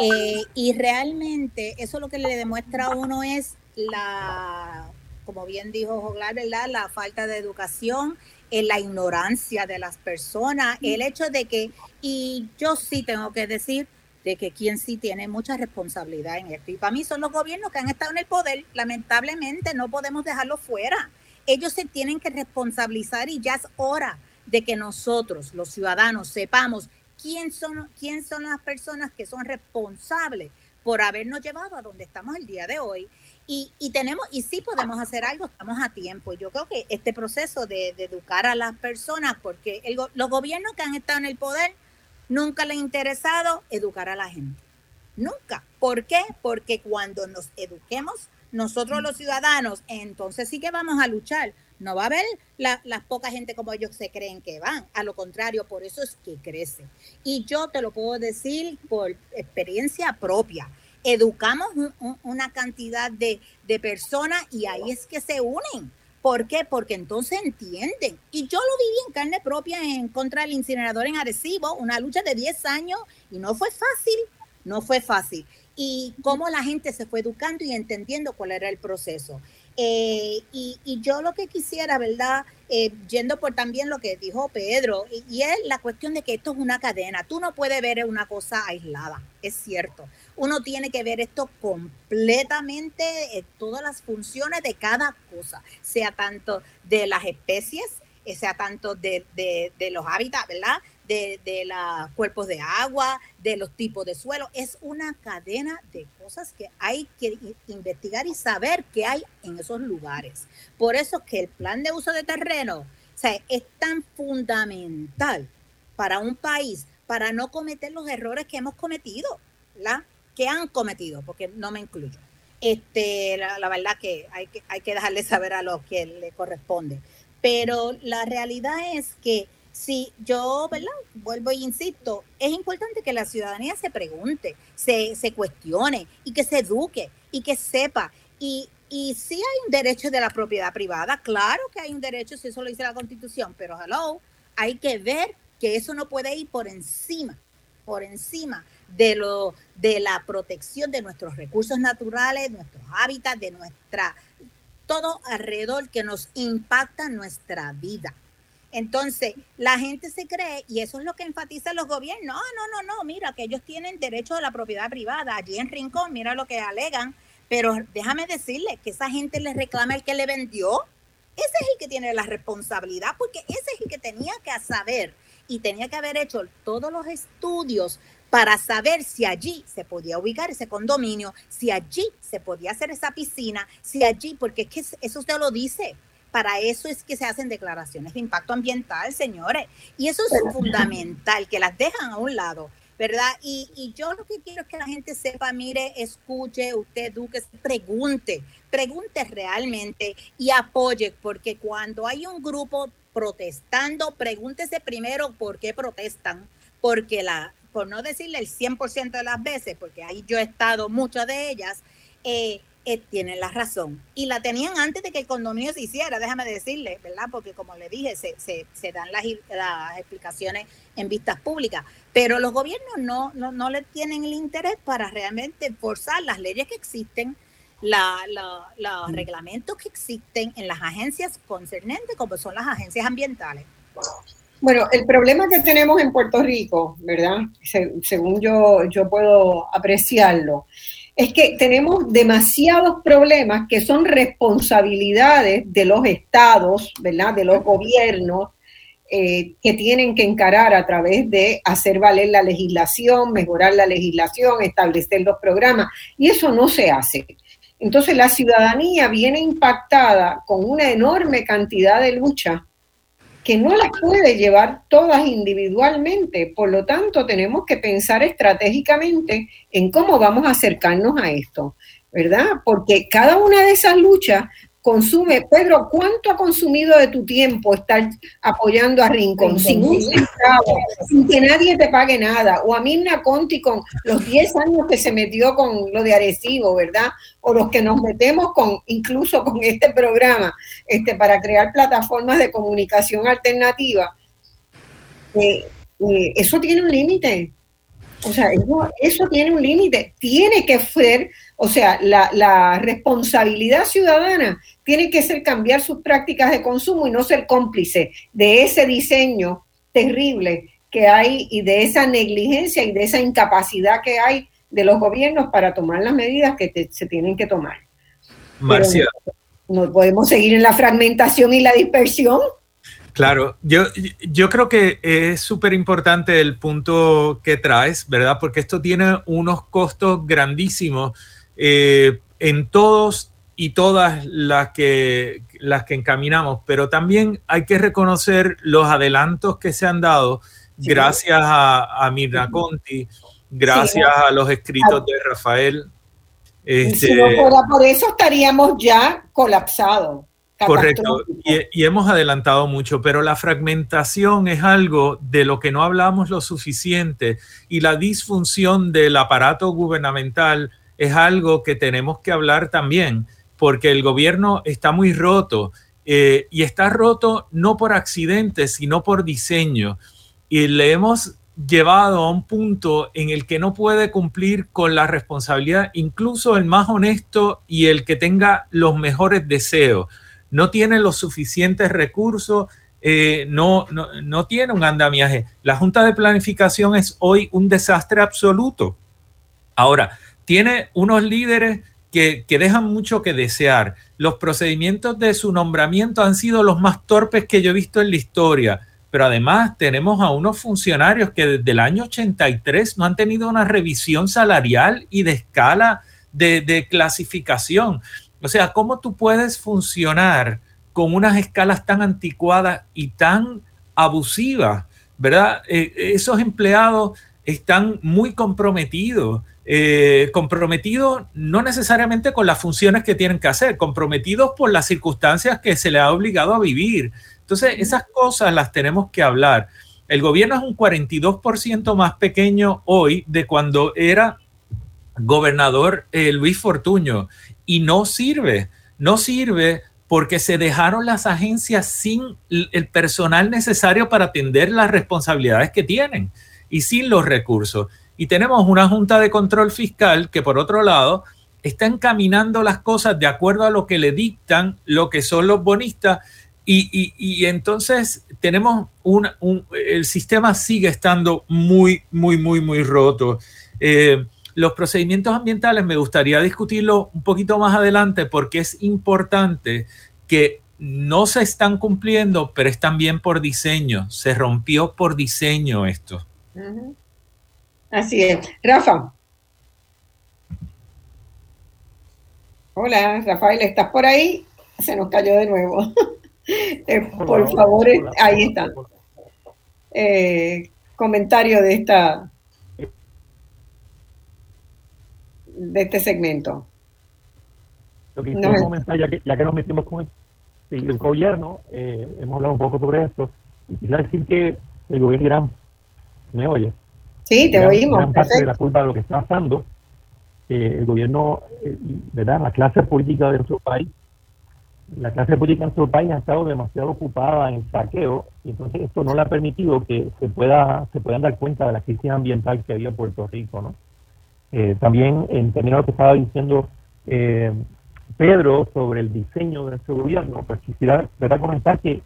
Eh, y realmente eso lo que le demuestra a uno es la, como bien dijo Joglar, ¿verdad? La falta de educación, en eh, la ignorancia de las personas, el hecho de que, y yo sí tengo que decir, de que quien sí tiene mucha responsabilidad en esto. Y para mí son los gobiernos que han estado en el poder, lamentablemente no podemos dejarlo fuera. Ellos se tienen que responsabilizar y ya es hora de que nosotros, los ciudadanos, sepamos quién son, quién son las personas que son responsables por habernos llevado a donde estamos el día de hoy. Y, y, tenemos, y sí podemos hacer algo, estamos a tiempo. Yo creo que este proceso de, educar a las personas, porque los gobiernos que han estado en el poder nunca les ha interesado educar a la gente. Nunca. ¿Por qué? Porque cuando nos eduquemos nosotros los ciudadanos, entonces sí que vamos a luchar. No va a haber la, la, poca gente como ellos se creen que van. A lo contrario, por eso es que crece. Y yo te lo puedo decir por experiencia propia educamos una cantidad de, personas y ahí es que se unen. ¿Por qué? Porque entonces entienden. Y yo lo viví en carne propia en contra del incinerador en Arecibo, una lucha de 10 años y no fue fácil, no fue fácil. Y cómo la gente se fue educando y entendiendo cuál era el proceso. Eh, y, yo lo que quisiera, ¿verdad? Eh, yendo por también lo que dijo Pedro, y, es la cuestión de que esto es una cadena. Tú no puedes ver una cosa aislada, es cierto. Uno tiene que ver esto completamente, eh, todas las funciones de cada cosa, sea tanto de las especies, sea tanto de los hábitats, ¿verdad? De, los cuerpos de agua, de los tipos de suelo. Es una cadena de cosas que hay que investigar y saber qué hay en esos lugares. Por eso que el plan de uso de terreno es tan fundamental para un país para no cometer los errores que hemos cometido, que han cometido, porque no me incluyo. Este, la, la verdad que hay, que hay que dejarle saber a los que le corresponde. Pero la realidad es que Sí, yo, ¿verdad? Vuelvo e insisto, es importante que la ciudadanía se pregunte, se, se cuestione y que se eduque y que sepa. Y, y sí hay un derecho de la propiedad privada, claro que hay un derecho, si eso lo dice la Constitución, pero hello, hay que ver que eso no puede ir por encima, por encima de lo de la protección de nuestros recursos naturales, nuestros hábitats, de nuestra todo alrededor que nos impacta nuestra vida. Entonces, la gente se cree, y eso es lo que enfatizan los gobiernos, no, no, no, no, mira, que ellos tienen derecho a la propiedad privada. Allí en Rincón, mira lo que alegan, pero déjame decirle que esa gente le reclama el que le vendió. Ese es el que tiene la responsabilidad, porque ese es el que tenía que saber y tenía que haber hecho todos los estudios para saber si allí se podía ubicar ese condominio, si allí se podía hacer esa piscina, si allí, porque es que eso usted lo dice, para eso es que se hacen declaraciones de impacto ambiental, señores. Y eso es fundamental, que las dejan a un lado, ¿verdad? Y, yo lo que quiero es que la gente sepa, mire, escuche, usted eduque, pregunte, pregunte realmente y apoye, porque cuando hay un grupo protestando, pregúntese primero por qué protestan, porque la, por no decirle el 100% de las veces, porque ahí yo he estado muchas de ellas, eh, eh, tienen la razón. Y la tenían antes de que el condominio se hiciera, déjame decirle, ¿verdad? Porque como le dije, se, se, dan las, las, explicaciones en vistas públicas. Pero los gobiernos no, no, no le tienen el interés para realmente forzar las leyes que existen, la, los mm. reglamentos que existen en las agencias concernentes, como son las agencias ambientales. Bueno, el problema que tenemos en Puerto Rico, ¿verdad? según yo, yo puedo apreciarlo, es que tenemos demasiados problemas que son responsabilidades de los estados, ¿verdad? De los gobiernos eh, que tienen que encarar a través de hacer valer la legislación, mejorar la legislación, establecer los programas, y eso no se hace. Entonces la ciudadanía viene impactada con una enorme cantidad de lucha que no las puede llevar todas individualmente. Por lo tanto, tenemos que pensar estratégicamente en cómo vamos a acercarnos a esto, ¿verdad? Porque cada una de esas luchas consume, Pedro, ¿cuánto ha consumido de tu tiempo estar apoyando a Rincón sin un centavo, sin que nadie te pague nada? O a Mirna Conti con los 10 años que se metió con lo de Arecibo, ¿verdad? O los que nos metemos con, incluso con este programa, este, para crear plataformas de comunicación alternativa. Eh, eh, eso tiene un límite. O sea, eso, eso tiene un límite. Tiene que ser o sea, la, responsabilidad ciudadana tiene que ser cambiar sus prácticas de consumo y no ser cómplice de ese diseño terrible que hay y de esa negligencia y de esa incapacidad que hay de los gobiernos para tomar las medidas que se tienen que tomar. Marcia. no podemos seguir en la fragmentación y la dispersión. Claro, yo, yo creo que es súper importante el punto que traes, ¿verdad? Porque esto tiene unos costos grandísimos eh, en todos y todas las que, las que encaminamos, pero también hay que reconocer los adelantos que se han dado gracias a, a Mirna Conti, gracias a los escritos de Rafael. Este, por eso estaríamos ya colapsados. Correcto, y, y, hemos adelantado mucho, pero la fragmentación es algo de lo que no hablamos lo suficiente. Y la disfunción del aparato gubernamental es algo que tenemos que hablar también, porque el gobierno está muy roto eh, y está roto no por accidente, sino por diseño. Y le hemos llevado a un punto en el que no puede cumplir con la responsabilidad, incluso el más honesto y el que tenga los mejores deseos. No tiene los suficientes recursos, eh, no, no, no tiene un andamiaje. La Junta de Planificación es hoy un desastre absoluto. Ahora, tiene unos líderes que, que, dejan mucho que desear. Los procedimientos de su nombramiento han sido los más torpes que yo he visto en la historia pero además tenemos a unos funcionarios que desde el año 83 no han tenido una revisión salarial y de escala de, clasificación. O sea, ¿cómo tú puedes funcionar con unas escalas tan anticuadas y tan abusivas? ¿Verdad? Eh, esos empleados están muy comprometidos. Eh, comprometidos no necesariamente con las funciones que tienen que hacer, comprometidos por las circunstancias que se les ha obligado a vivir. Entonces, esas cosas las tenemos que hablar. El gobierno es un 42% más pequeño hoy de cuando era gobernador eh, Luis Fortuño y no sirve, no sirve porque se dejaron las agencias sin el personal necesario para atender las responsabilidades que tienen y sin los recursos. Y tenemos una junta de control fiscal que por otro lado está encaminando las cosas de acuerdo a lo que le dictan lo que son los bonistas y, entonces tenemos un, el sistema sigue estando muy, muy, muy, muy roto. Eh, los procedimientos ambientales me gustaría discutirlo un poquito más adelante porque es importante que no se están cumpliendo, pero están bien por diseño. Se rompió por diseño esto. Así es. Rafa. Hola, Rafael, ¿estás por ahí? Se nos cayó de nuevo. Eh, por favor, ahí está. Eh, comentario de esta de este segmento. Lo que quiero comentar, ya que, ya que nos metimos con el, gobierno, eh, hemos hablado un poco sobre esto, y quisiera decir que el gobierno ¿me oye? Sí, te oímos. Gran parte de la culpa de lo que está pasando, el gobierno, ¿verdad? La clase política de nuestro país la clase política en nuestro país ha estado demasiado ocupada en el saqueo y entonces esto no le ha permitido que se pueda se puedan dar cuenta de la crisis ambiental que había en Puerto Rico no eh, también en términos de lo que estaba diciendo eh, Pedro sobre el diseño de nuestro gobierno pues quisiera comentar que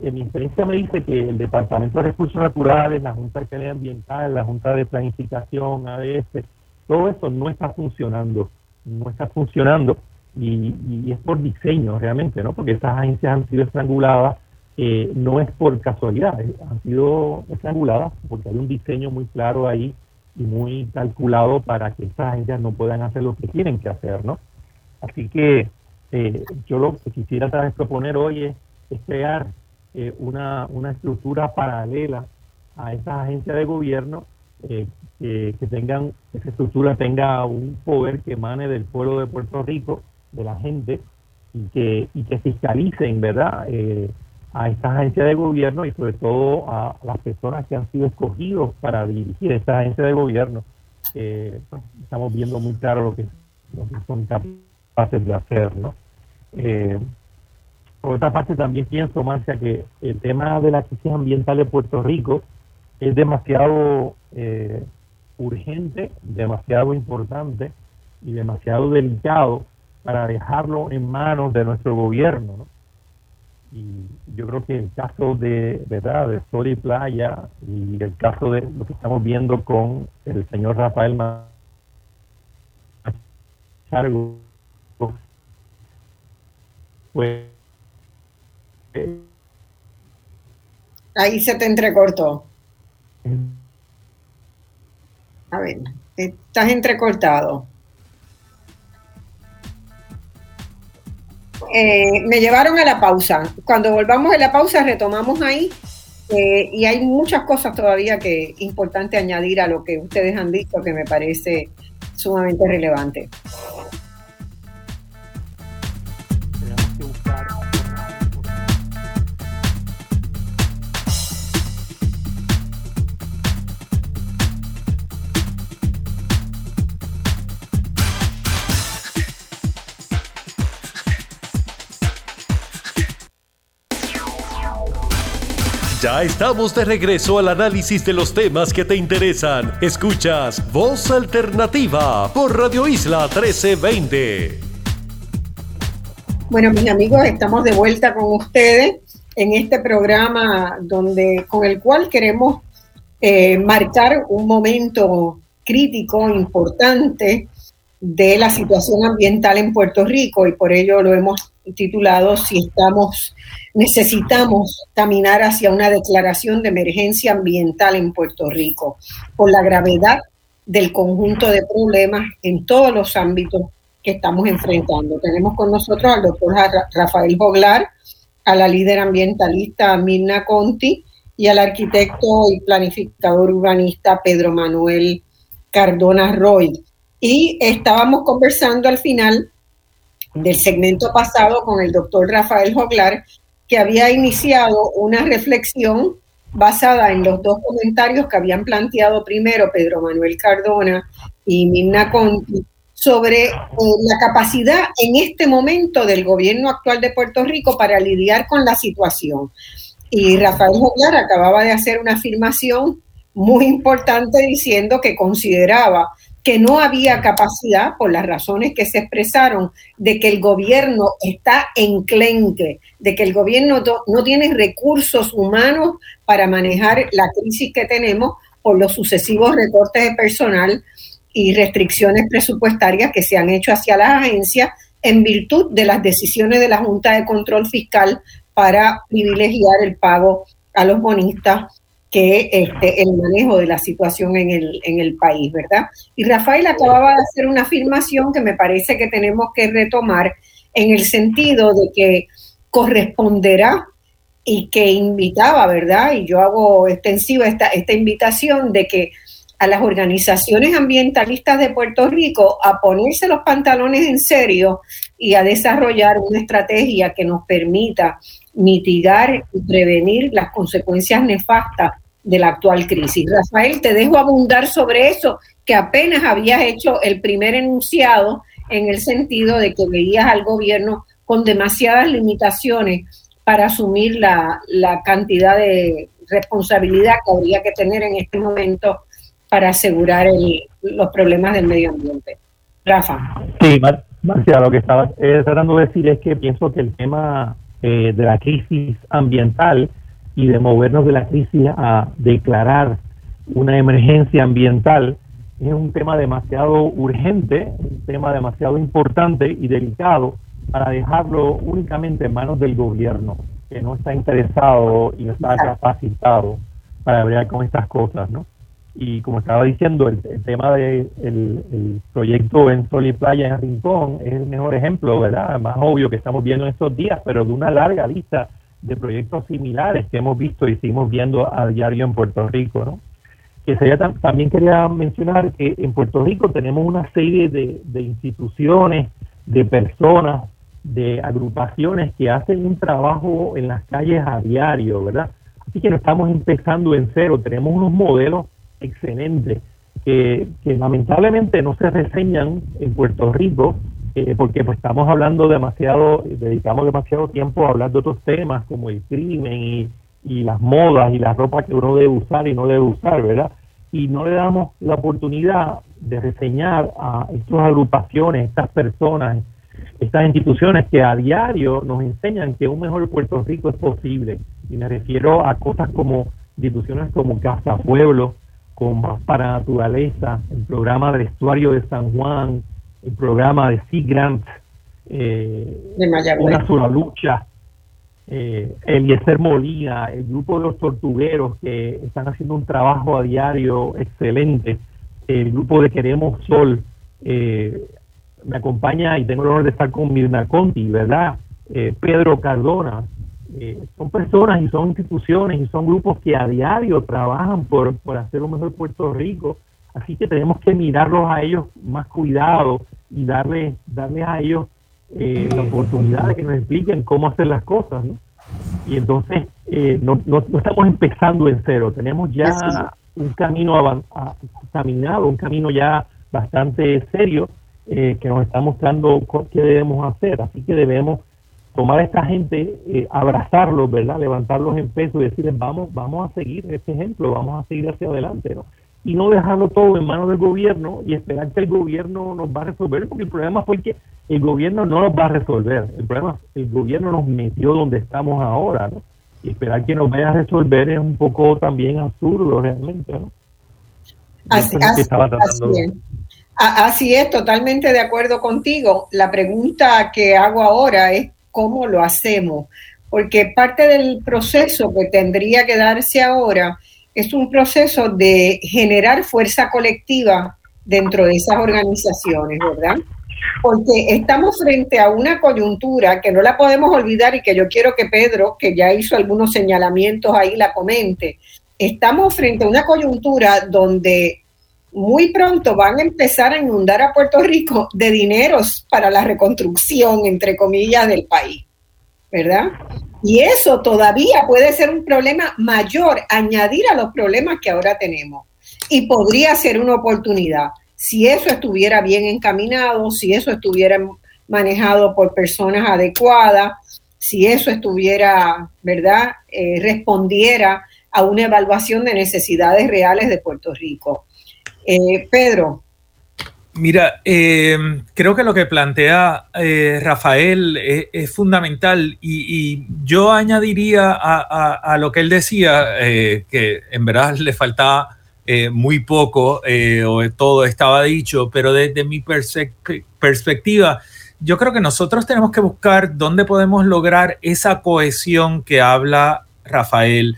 mi experiencia me dice que el Departamento de Recursos Naturales, la Junta de Calidad Ambiental, la Junta de Planificación, ADS, todo eso no está funcionando, no está funcionando y, es por diseño realmente, ¿no? Porque estas agencias han sido estranguladas, eh, no es por casualidad, eh, han sido estranguladas porque hay un diseño muy claro ahí y muy calculado para que estas agencias no puedan hacer lo que tienen que hacer, ¿no? Así que eh, yo lo que quisiera tal proponer hoy es, crear una, una estructura paralela a estas agencias de gobierno que, que, tengan, esa estructura tenga un poder que emane del pueblo de Puerto Rico de la gente y que, y que fiscalicen, ¿verdad? Eh, a estas agencias de gobierno y sobre todo a las personas que han sido escogidos para dirigir estas agencias de gobierno. Eh, estamos viendo muy claro lo que, son capaces de hacer, ¿no? Eh, por otra parte, también pienso, Marcia, que el tema de la crisis ambiental de Puerto Rico es demasiado urgente, demasiado importante y demasiado delicado para dejarlo en manos de nuestro gobierno. ¿no? Y yo creo que el caso de, ¿verdad?, de Sol Playa y el caso de lo que estamos viendo con el señor Rafael Machargo, pues... Ahí se te entrecortó. A ver, estás entrecortado. Eh, me llevaron a la pausa. Cuando volvamos a la pausa retomamos ahí eh, y hay muchas cosas todavía que importante añadir a lo que ustedes han dicho que me parece sumamente relevante. Estamos de regreso al análisis de los temas que te interesan. Escuchas Voz Alternativa por Radio Isla 1320. Bueno, mis amigos, estamos de vuelta con ustedes en este programa donde con el cual queremos eh, marcar un momento crítico, importante de la situación ambiental en Puerto Rico y por ello lo hemos titulado Si estamos, necesitamos caminar hacia una declaración de emergencia ambiental en Puerto Rico por la gravedad del conjunto de problemas en todos los ámbitos que estamos enfrentando. Tenemos con nosotros al doctor Rafael Boglar, a la líder ambientalista Mirna Conti y al arquitecto y planificador urbanista Pedro Manuel Cardona Roy. Y estábamos conversando al final del segmento pasado con el doctor Rafael Joglar, que había iniciado una reflexión basada en los dos comentarios que habían planteado primero Pedro Manuel Cardona y Mirna Conti sobre eh, la capacidad en este momento del gobierno actual de Puerto Rico para lidiar con la situación. Y Rafael Joglar acababa de hacer una afirmación muy importante diciendo que consideraba que no había capacidad, por las razones que se expresaron, de que el gobierno está enclenque, de que el gobierno no tiene recursos humanos para manejar la crisis que tenemos por los sucesivos recortes de personal y restricciones presupuestarias que se han hecho hacia las agencias en virtud de las decisiones de la Junta de Control Fiscal para privilegiar el pago a los bonistas que este, el manejo de la situación en el, en el país, ¿verdad? Y Rafael acababa de hacer una afirmación que me parece que tenemos que retomar en el sentido de que corresponderá y que invitaba, ¿verdad? Y yo hago extensiva esta, esta invitación de que a las organizaciones ambientalistas de Puerto Rico a ponerse los pantalones en serio y a desarrollar una estrategia que nos permita mitigar y prevenir las consecuencias nefastas de la actual crisis. Rafael, te dejo abundar sobre eso, que apenas habías hecho el primer enunciado en el sentido de que veías al gobierno con demasiadas limitaciones para asumir la, cantidad de responsabilidad que habría que tener en este momento para asegurar los problemas del medio ambiente. Rafa. Sí, Marcia, lo que estaba eh, tratando de decir es que pienso que el tema eh, de la crisis ambiental y de movernos de la crisis a declarar una emergencia ambiental es un tema demasiado urgente, un tema demasiado importante y delicado para dejarlo únicamente en manos del gobierno, que no está interesado y no está capacitado para hablar con estas cosas, ¿no? Y como estaba diciendo, el, tema del el proyecto en Sol y Playa en Rincón es el mejor ejemplo, ¿verdad? Más obvio que estamos viendo en estos días, pero de una larga lista de proyectos similares que hemos visto y seguimos viendo a diario en Puerto Rico, ¿no? Que sería también quería mencionar que en Puerto Rico tenemos una serie de, de instituciones, de personas, de agrupaciones que hacen un trabajo en las calles a diario, ¿verdad? Así que no estamos empezando en cero, tenemos unos modelos excelentes que, que lamentablemente no se reseñan en Puerto Rico eh, porque pues estamos hablando demasiado, dedicamos demasiado tiempo a hablar de otros temas como el crimen y, las modas y la ropa que uno debe usar y no debe usar, ¿verdad? Y no le damos la oportunidad de reseñar a estas agrupaciones, estas personas, estas instituciones que a diario nos enseñan que un mejor Puerto Rico es posible. Y me refiero a cosas como instituciones como Casa Pueblo, como para Naturaleza, el programa de estuario de San Juan, el programa de Sea Grant, eh, Una sola lucha, eh, Eliezer Molina, el grupo de los tortugueros que están haciendo un trabajo a diario excelente, el grupo de Queremos Sol, eh, me acompaña y tengo el honor de estar con Mirna Conti, ¿verdad? Eh, Pedro Cardona, son personas y son instituciones y son grupos que a diario trabajan por, por hacer un mejor Puerto Rico Así que tenemos que mirarlos a ellos más cuidado y darle, darle a ellos eh, la oportunidad de que nos expliquen cómo hacer las cosas. ¿no? Y entonces eh, no, no, estamos empezando en cero, tenemos ya un camino caminado, un camino ya bastante serio eh, que nos está mostrando qué debemos hacer. Así que debemos tomar a esta gente, eh, abrazarlos, ¿verdad? Levantarlos en peso y decirles, vamos, vamos a seguir este ejemplo, vamos a seguir hacia adelante, ¿no? Y no dejarlo todo en manos del gobierno y esperar que el gobierno nos va a resolver, porque el problema fue que el gobierno no nos va a resolver, el problema el gobierno nos metió donde estamos ahora, ¿no? Y esperar que nos vaya a resolver es un poco también absurdo realmente, ¿no? Así, Así es, totalmente de acuerdo contigo. La pregunta que hago ahora es cómo lo hacemos, porque parte del proceso que tendría que darse ahora es un proceso de generar fuerza colectiva dentro de esas organizaciones, ¿verdad? Porque estamos frente a una coyuntura que no la podemos olvidar y que yo quiero que Pedro, que ya hizo algunos señalamientos ahí, la comente. Estamos frente a una coyuntura donde muy pronto van a empezar a inundar a Puerto Rico de dineros para la reconstrucción, entre comillas, del país, ¿verdad? Y eso todavía puede ser un problema mayor, añadir a los problemas que ahora tenemos. Y podría ser una oportunidad. Si eso estuviera bien encaminado, si eso estuviera manejado por personas adecuadas, si eso estuviera, ¿verdad?, eh, respondiera a una evaluación de necesidades reales de Puerto Rico. Eh, Pedro. Mira, eh, creo que lo que plantea eh, Rafael es, fundamental y, yo añadiría a, lo que él decía, que en verdad le faltaba muy poco o todo estaba dicho, pero desde mi perspectiva, yo creo que nosotros tenemos que buscar dónde podemos lograr esa cohesión que habla Rafael.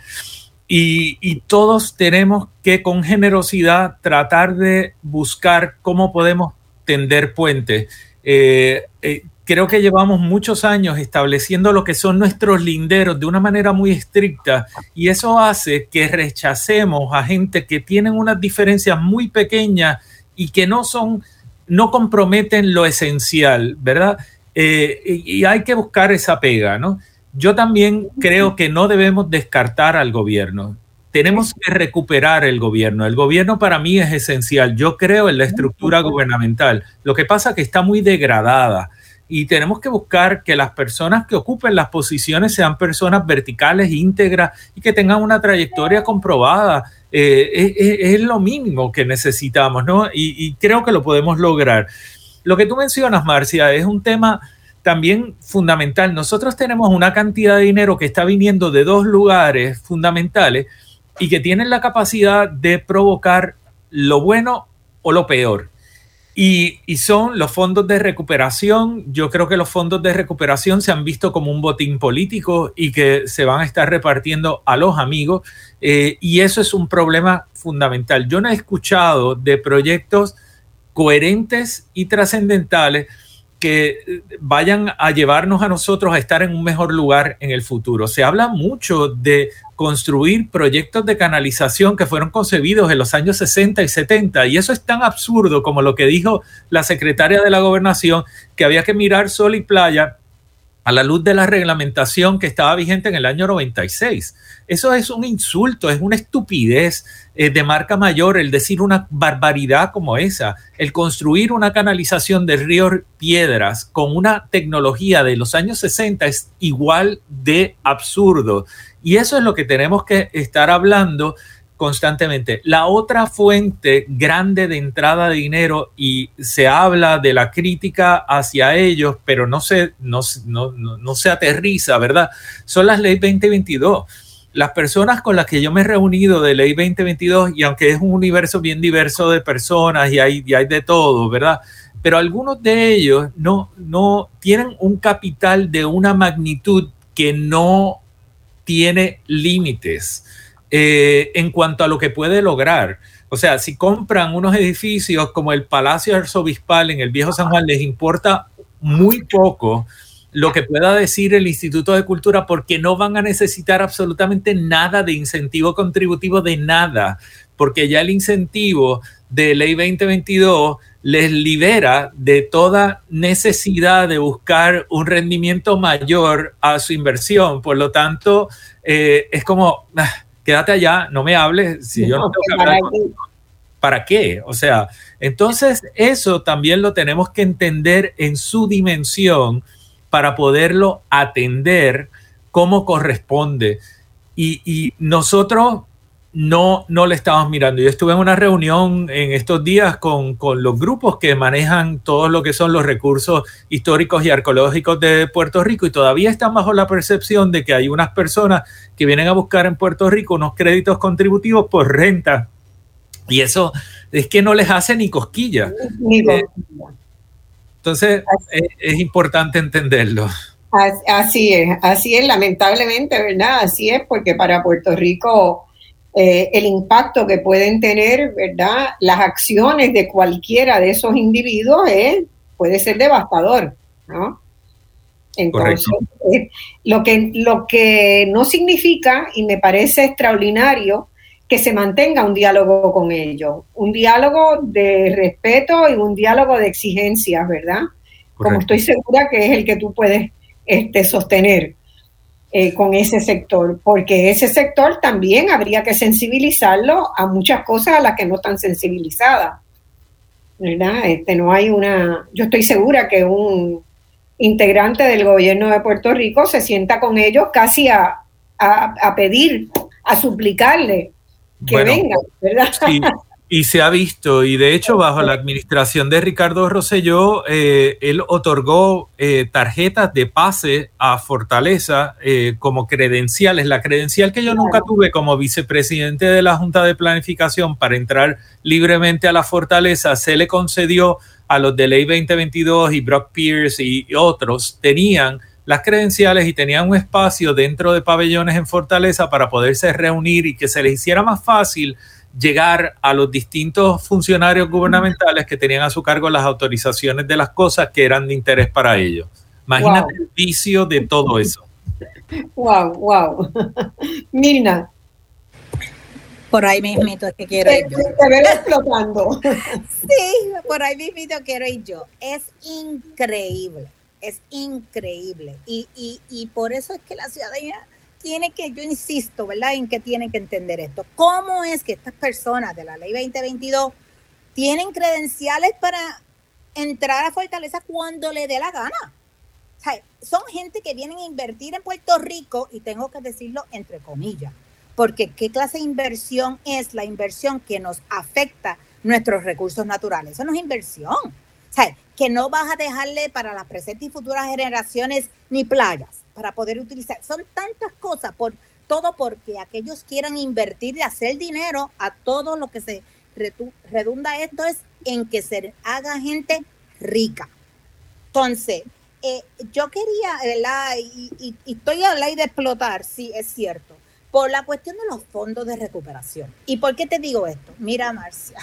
Y, todos tenemos que con generosidad tratar de buscar cómo podemos tender puentes. Eh, eh, creo que llevamos muchos años estableciendo lo que son nuestros linderos de una manera muy estricta y eso hace que rechacemos a gente que tienen unas diferencias muy pequeñas y que no son, no comprometen lo esencial, ¿verdad? Eh, y hay que buscar esa pega, ¿no? Yo también creo que no debemos descartar al gobierno. Tenemos que recuperar el gobierno. El gobierno para mí es esencial. Yo creo en la estructura gubernamental. Lo que pasa es que está muy degradada y tenemos que buscar que las personas que ocupen las posiciones sean personas verticales, íntegras y que tengan una trayectoria comprobada. Eh, es, lo mínimo que necesitamos, ¿no? y creo que lo podemos lograr. Lo que tú mencionas, Marcia, es un tema también fundamental. Nosotros tenemos una cantidad de dinero que está viniendo de dos lugares fundamentales y que tienen la capacidad de provocar lo bueno o lo peor. Y, son los fondos de recuperación. Yo creo que los fondos de recuperación se han visto como un botín político y que se van a estar repartiendo a los amigos. Eh, y eso es un problema fundamental. Yo no he escuchado de proyectos coherentes y trascendentales que eh, vayan a llevarnos a nosotros a estar en un mejor lugar en el futuro. Se habla mucho de construir proyectos de canalización que fueron concebidos en los años 60 y 70 y eso es tan absurdo como lo que dijo la secretaria de la gobernación que había que mirar sol y playa a la luz de la reglamentación que estaba vigente en el año 96. Eso es un insulto, es una estupidez eh, de marca mayor el decir una barbaridad como esa, el construir una canalización del río Piedras con una tecnología de los años 60 es igual de absurdo. Y eso es lo que tenemos que estar hablando constantemente. La otra fuente grande de entrada de dinero y se habla de la crítica hacia ellos, pero no se, no, no, se aterriza, ¿verdad? Son las leyes 2022. Las personas con las que yo me he reunido de ley 2022, y aunque es un universo bien diverso de personas y hay, y hay de todo, ¿verdad? Pero algunos de ellos no, no tienen un capital de una magnitud que no tiene límites eh, en cuanto a lo que puede lograr. O sea, si compran unos edificios como el Palacio Arzobispal en el Viejo San Juan, les importa muy poco lo que pueda decir el Instituto de Cultura porque no van a necesitar absolutamente nada de incentivo contributivo de nada, porque ya el incentivo de ley 2022 les libera de toda necesidad de buscar un rendimiento mayor a su inversión. Por lo tanto, eh, es como... Ah, quédate allá, no me hables, si yo no tengo que hablar ¿Para qué? O sea, entonces eso también lo tenemos que entender en su dimensión para poderlo atender como corresponde. Y, y nosotros no, no le estamos mirando. Yo estuve en una reunión en estos días con, los grupos que manejan todo lo que son los recursos históricos y arqueológicos de Puerto Rico y todavía están bajo la percepción de que hay unas personas que vienen a buscar en Puerto Rico unos créditos contributivos por renta. Y eso es que no les hace ni cosquilla. Eh, entonces, es, importante entenderlo. Así es, así es, lamentablemente, ¿verdad? Así es, porque para Puerto Rico eh, el impacto que pueden tener, ¿verdad? Las acciones de cualquiera de esos individuos es, puede ser devastador, ¿no? Entonces, eh, lo, que, lo que no significa, y me parece extraordinario, que se mantenga un diálogo con ellos, un diálogo de respeto y un diálogo de exigencias, ¿verdad? Como estoy segura que es el que tú puedes este, sostener eh, con ese sector, porque ese sector también habría que sensibilizarlo a muchas cosas a las que no están sensibilizadas, ¿verdad? Este, no hay una, yo estoy segura que un integrante del gobierno de Puerto Rico se sienta con ellos casi a, a pedir, a suplicarle que venga, ¿verdad? y se ha visto, y de hecho bajo la administración de Ricardo Rosselló, eh, él otorgó eh, tarjetas de pase a Fortaleza eh, como credenciales. La credencial que yo nunca tuve como vicepresidente de la Junta de Planificación para entrar libremente a la Fortaleza se le concedió a los de Ley 2022 y Brock Pierce y otros, tenían las credenciales y tenían un espacio dentro de pabellones en Fortaleza para poderse reunir y que se les hiciera más fácil llegar a los distintos funcionarios gubernamentales que tenían a su cargo las autorizaciones de las cosas que eran de interés para ellos. Imagínate el vicio de todo eso. Wow, wow. Mirna. Por ahí mismito es que quiero ir yo. Te explotando. Sí, por ahí mismito quiero ir yo. Es increíble es increíble. Y, y, y por eso es que la ciudadanía tiene que, yo insisto, ¿verdad? En que tienen que entender esto. ¿Cómo es que estas personas de la ley 2022 tienen credenciales para entrar a Fortaleza cuando le dé la gana? son gente que vienen a invertir en Puerto Rico y tengo que decirlo entre comillas, porque ¿qué clase de inversión es la inversión que nos afecta nuestros recursos naturales? Eso no es inversión que no vas a dejarle para las presentes y futuras generaciones ni playas para poder utilizar. Son tantas cosas, por todo porque aquellos quieran invertir y hacer dinero a todo lo que se redunda esto es en que se haga gente rica. Entonces, eh, yo quería, ¿verdad? Y, estoy a la de explotar, sí, es cierto, por la cuestión de los fondos de recuperación. ¿Y por qué te digo esto? Mira, Marcia,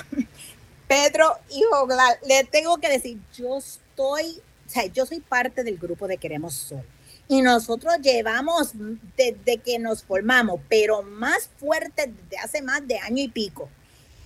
Pedro Joglar, le tengo que decir, yo estoy, o sea, yo soy parte del grupo de Queremos Sol. Y nosotros llevamos desde que nos formamos, pero más fuerte desde hace más de año y pico,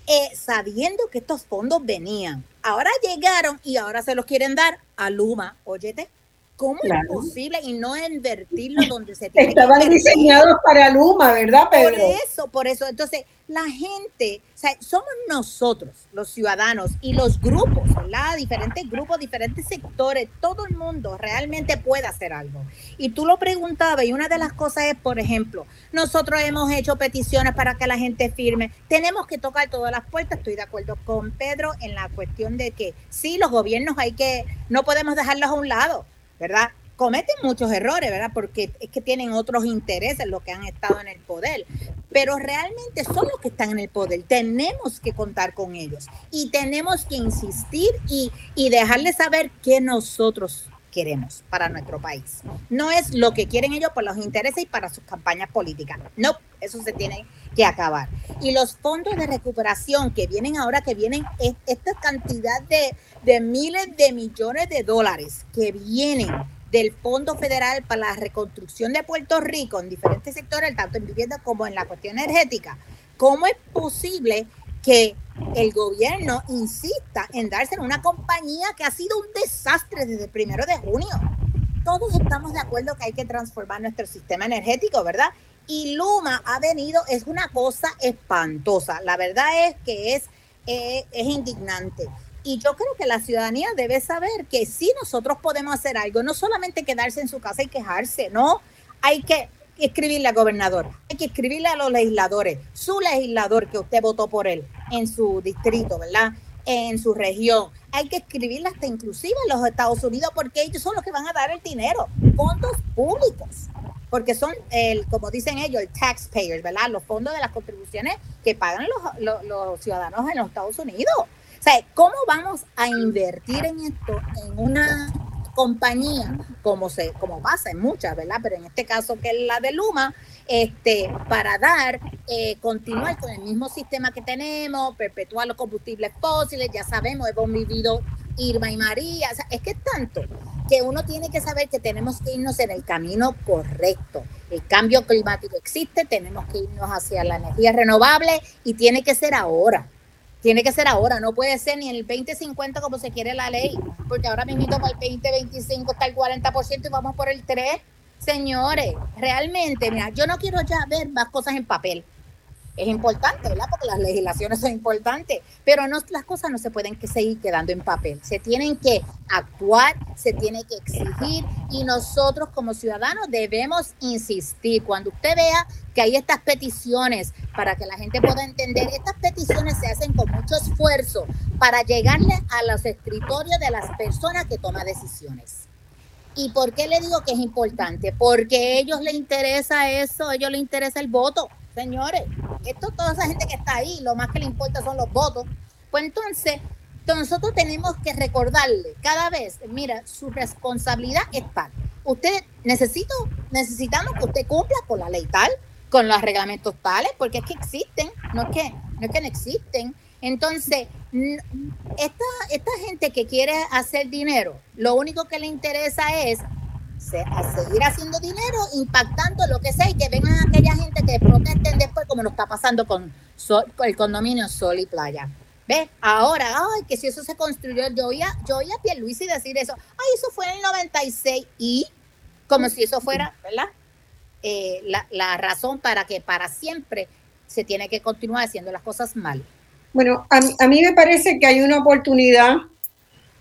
eh, sabiendo que estos fondos venían. Ahora llegaron y ahora se los quieren dar a Luma. Óyete, ¿Cómo es posible y no invertirlo donde se tiene Estaban diseñados para Luma, ¿verdad, Pedro? Por eso, por eso. Entonces, la gente, o sea, somos nosotros, los ciudadanos y los grupos, ¿verdad? Diferentes grupos, diferentes sectores, todo el mundo realmente puede hacer algo. Y tú lo preguntabas y una de las cosas es, por ejemplo, nosotros hemos hecho peticiones para que la gente firme. Tenemos que tocar todas las puertas. Estoy de acuerdo con Pedro en la cuestión de que sí, los gobiernos hay que, no podemos dejarlos a un lado ¿verdad? Cometen muchos errores, ¿verdad? Porque es que tienen otros intereses los que han estado en el poder, pero realmente son los que están en el poder. Tenemos que contar con ellos y tenemos que insistir y, y dejarles saber que nosotros queremos para nuestro país. No es lo que quieren ellos por los intereses y para sus campañas políticas. No, eso se tiene que acabar. Y los fondos de recuperación que vienen ahora, que vienen esta cantidad de, de miles de millones de dólares que vienen del Fondo Federal para la Reconstrucción de Puerto Rico en diferentes sectores, tanto en vivienda como en la cuestión energética. ¿Cómo es posible que el gobierno insista en darse en una compañía que ha sido un desastre desde el primero de junio. Todos estamos de acuerdo que hay que transformar nuestro sistema energético, ¿verdad? Y Luma ha venido, es una cosa espantosa. La verdad es que es, eh, es indignante. Y yo creo que la ciudadanía debe saber que si nosotros podemos hacer algo, no solamente quedarse en su casa y quejarse, no, hay que escribirle al gobernador, hay que escribirle a los legisladores, su legislador que usted votó por él en su distrito, ¿verdad? En su región. Hay que escribirle hasta inclusive a los Estados Unidos porque ellos son los que van a dar el dinero, fondos públicos. porque son, el, como dicen ellos, el taxpayers, ¿verdad? Los fondos de las contribuciones que pagan los, los, ciudadanos en los Estados Unidos. O sea, ¿cómo vamos a invertir en esto en una compañía como se como pasa en muchas, ¿verdad? Pero en este caso que es la de Luma, este, para dar, eh, continuar con el mismo sistema que tenemos, perpetuar los combustibles fósiles, ya sabemos, hemos vivido Irma y María, es que es tanto que uno tiene que saber que tenemos que irnos en el camino correcto. El cambio climático existe, tenemos que irnos hacia la energía renovable y tiene que ser ahora. Tiene que ser ahora, no puede ser ni en el 2050 como se quiere la ley, porque ahora mismo para el 2025 está el 40% y vamos por el 3%. Señores, realmente, mira, yo no quiero ya ver más cosas en papel es importante, ¿verdad? Porque las legislaciones son importantes, pero las cosas no se pueden que seguir quedando en papel. Se tienen que actuar, se tiene que exigir y nosotros como ciudadanos debemos insistir. Cuando usted vea que hay estas peticiones para que la gente pueda entender, estas peticiones se hacen con mucho esfuerzo para llegarle a los escritorios de las personas que toman decisiones. ¿Y por qué le digo que es importante? Porque a ellos les interesa eso, a ellos les interesa el voto. Señores, esto, toda esa gente que está ahí, lo más que le importa son los votos. Pues entonces, nosotros tenemos que recordarle cada vez, mira, su responsabilidad es tal. Usted necesito, necesitamos que usted cumpla con la ley tal, con los reglamentos tales, porque es que existen, no es que no, es que no existen. Entonces, esta, esta gente que quiere hacer dinero, lo único que le interesa es seguir haciendo dinero, impactando lo que sea y que vengan aquella gente que protesten después, como nos está pasando con, el condominio Sol y Playa. ¿Ves? Ahora, ay, que si eso se construyó, yo oía, yo oía a Pierluisi decir eso, ay, eso fue en el 96 y como si eso fuera, ¿verdad? Eh, la, la razón para que para siempre se tiene que continuar haciendo las cosas mal. Bueno, a, mí me parece que hay una oportunidad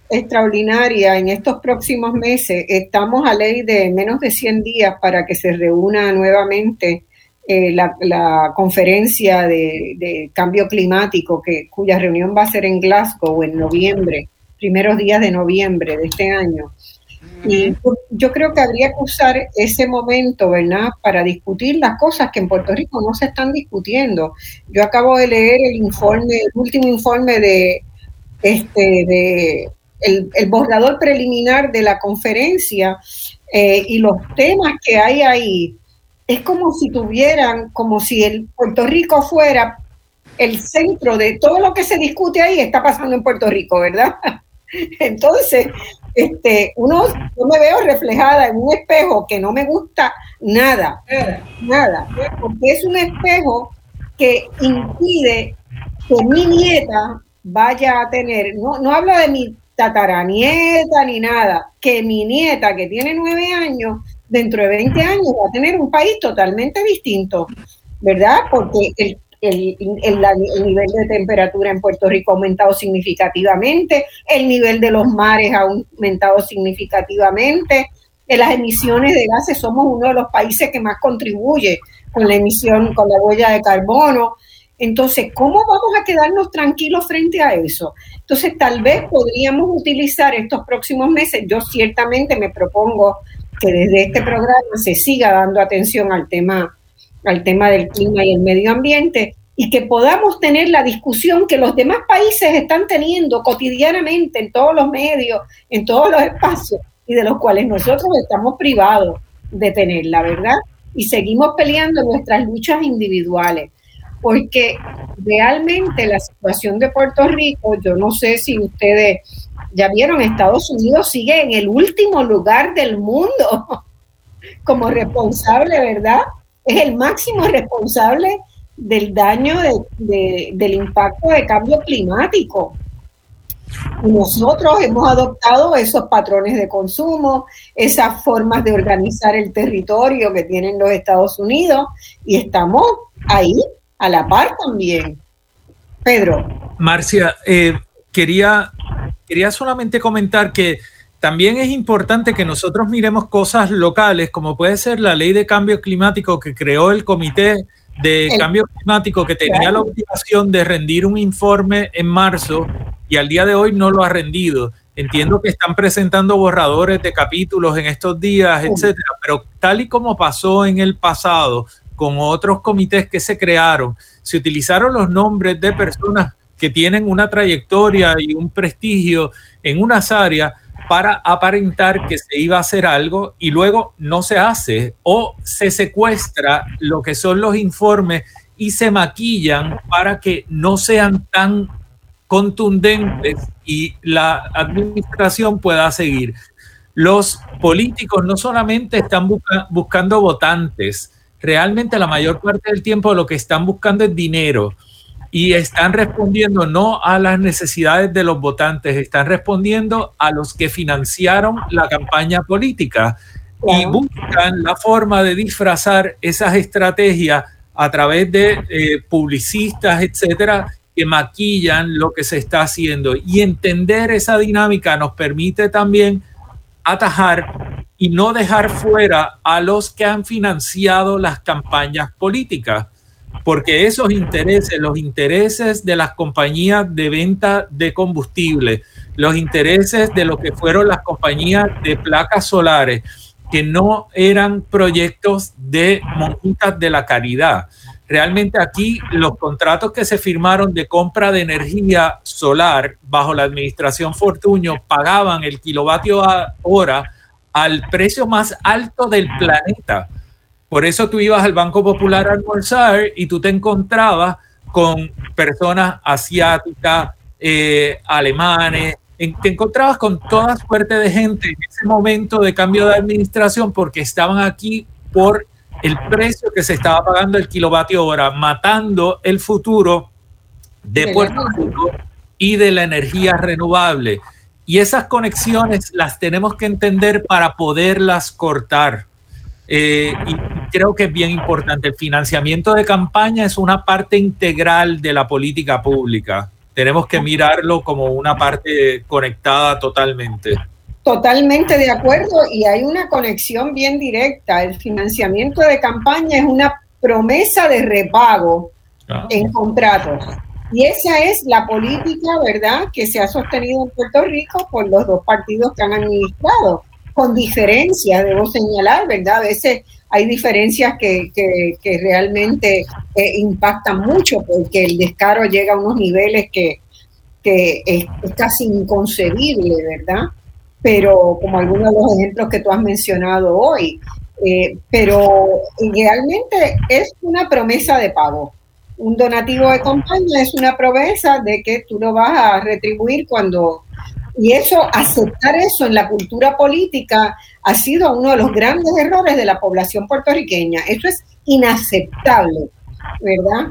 extraordinaria en estos próximos meses. Estamos a ley de menos de 100 días para que se reúna nuevamente eh, la, conferencia de, cambio climático, que, cuya reunión va a ser en Glasgow en noviembre, primeros días de noviembre de este año. Y yo creo que habría que usar ese momento, ¿verdad?, para discutir las cosas que en Puerto Rico no se están discutiendo. Yo acabo de leer el informe, el último informe de, este, de el, borrador preliminar de la conferencia eh, y los temas que hay ahí, es como si tuvieran, como si el Puerto Rico fuera el centro de todo lo que se discute ahí está pasando en Puerto Rico, ¿verdad? Entonces, este, uno, yo me veo reflejada en un espejo que no me gusta nada, nada, porque es un espejo que impide que mi nieta vaya a tener, no, no habla de mi tataranieta ni nada, que mi nieta que tiene nueve años, dentro de 20 años va a tener un país totalmente distinto, ¿verdad? Porque el, el, nivel de temperatura en Puerto Rico ha aumentado significativamente, el nivel de los mares ha aumentado significativamente, en las emisiones de gases somos uno de los países que más contribuye con la emisión, con la huella de carbono. Entonces, ¿cómo vamos a quedarnos tranquilos frente a eso? Entonces, tal vez podríamos utilizar estos próximos meses. Yo ciertamente me propongo que desde este programa se siga dando atención al tema, al tema del clima y el medio ambiente y que podamos tener la discusión que los demás países están teniendo cotidianamente en todos los medios, en todos los espacios y de los cuales nosotros estamos privados de tenerla, ¿verdad? Y seguimos peleando nuestras luchas individuales porque realmente la situación de Puerto Rico, yo no sé si ustedes ya vieron, Estados Unidos sigue en el último lugar del mundo como responsable, ¿verdad? Es el máximo responsable del daño del impacto de cambio climático. Nosotros hemos adoptado esos patrones de consumo, esas formas de organizar el territorio que tienen los Estados Unidos y estamos ahí a la par también. Pedro. Marcia, eh, quería, quería solamente comentar que también es importante que nosotros miremos cosas locales, como puede ser la ley de cambio climático que creó el Comité de Cambio Climático, que tenía la obligación de rendir un informe en marzo y al día de hoy no lo ha rendido. Entiendo que están presentando borradores de capítulos en estos días, etcétera, pero tal y como pasó en el pasado con otros comités que se crearon, se utilizaron los nombres de personas que tienen una trayectoria y un prestigio en unas áreas para aparentar que se iba a hacer algo y luego no se hace o se secuestra lo que son los informes y se maquillan para que no sean tan contundentes y la administración pueda seguir. Los políticos no solamente están buscando votantes, realmente la mayor parte del tiempo lo que están buscando es dinero y están respondiendo no a las necesidades de los votantes, están respondiendo a los que financiaron la campaña política y buscan la forma de disfrazar esas estrategias a través de eh, publicistas, etcétera, que maquillan lo que se está haciendo. Y entender esa dinámica nos permite también atajar y no dejar fuera a los que han financiado las campañas políticas, porque esos intereses, los intereses de las compañías de venta de combustible, los intereses de lo que fueron las compañías de placas solares, que no eran proyectos de monjitas de la caridad. Realmente aquí los contratos que se firmaron de compra de energía solar bajo la administración Fortuño pagaban el kilovatio hora al precio más alto del planeta. Por eso tú ibas al Banco Popular a almorzar y tú te encontrabas con personas asiáticas, eh, alemanes, te encontrabas con toda suerte de gente en ese momento de cambio de administración porque estaban aquí por el precio que se estaba pagando el kilovatio hora, matando el futuro de Puerto Rico y de la energía renovable. Y esas conexiones las tenemos que entender para poderlas cortar. Eh, y creo que es bien importante. El financiamiento de campaña es una parte integral de la política pública tenemos que mirarlo como una parte conectada totalmente. Totalmente de acuerdo y hay una conexión bien directa. El financiamiento de campaña es una promesa de repago ah. en contratos. Y esa es la política, ¿verdad?, que se ha sostenido en Puerto Rico por los dos partidos que han administrado, con diferencias, debo señalar, ¿verdad? A veces hay diferencias que, que, realmente eh, impactan mucho porque el descaro llega a unos niveles que, es, casi inconcebible, ¿verdad? Pero como algunos de los ejemplos que tú has mencionado hoy, eh, pero realmente es una promesa de pago. Un donativo de campaña es una promesa de que tú lo vas a retribuir cuando y eso, aceptar eso en la cultura política ha sido uno de los grandes errores de la población puertorriqueña. Eso es inaceptable, ¿verdad?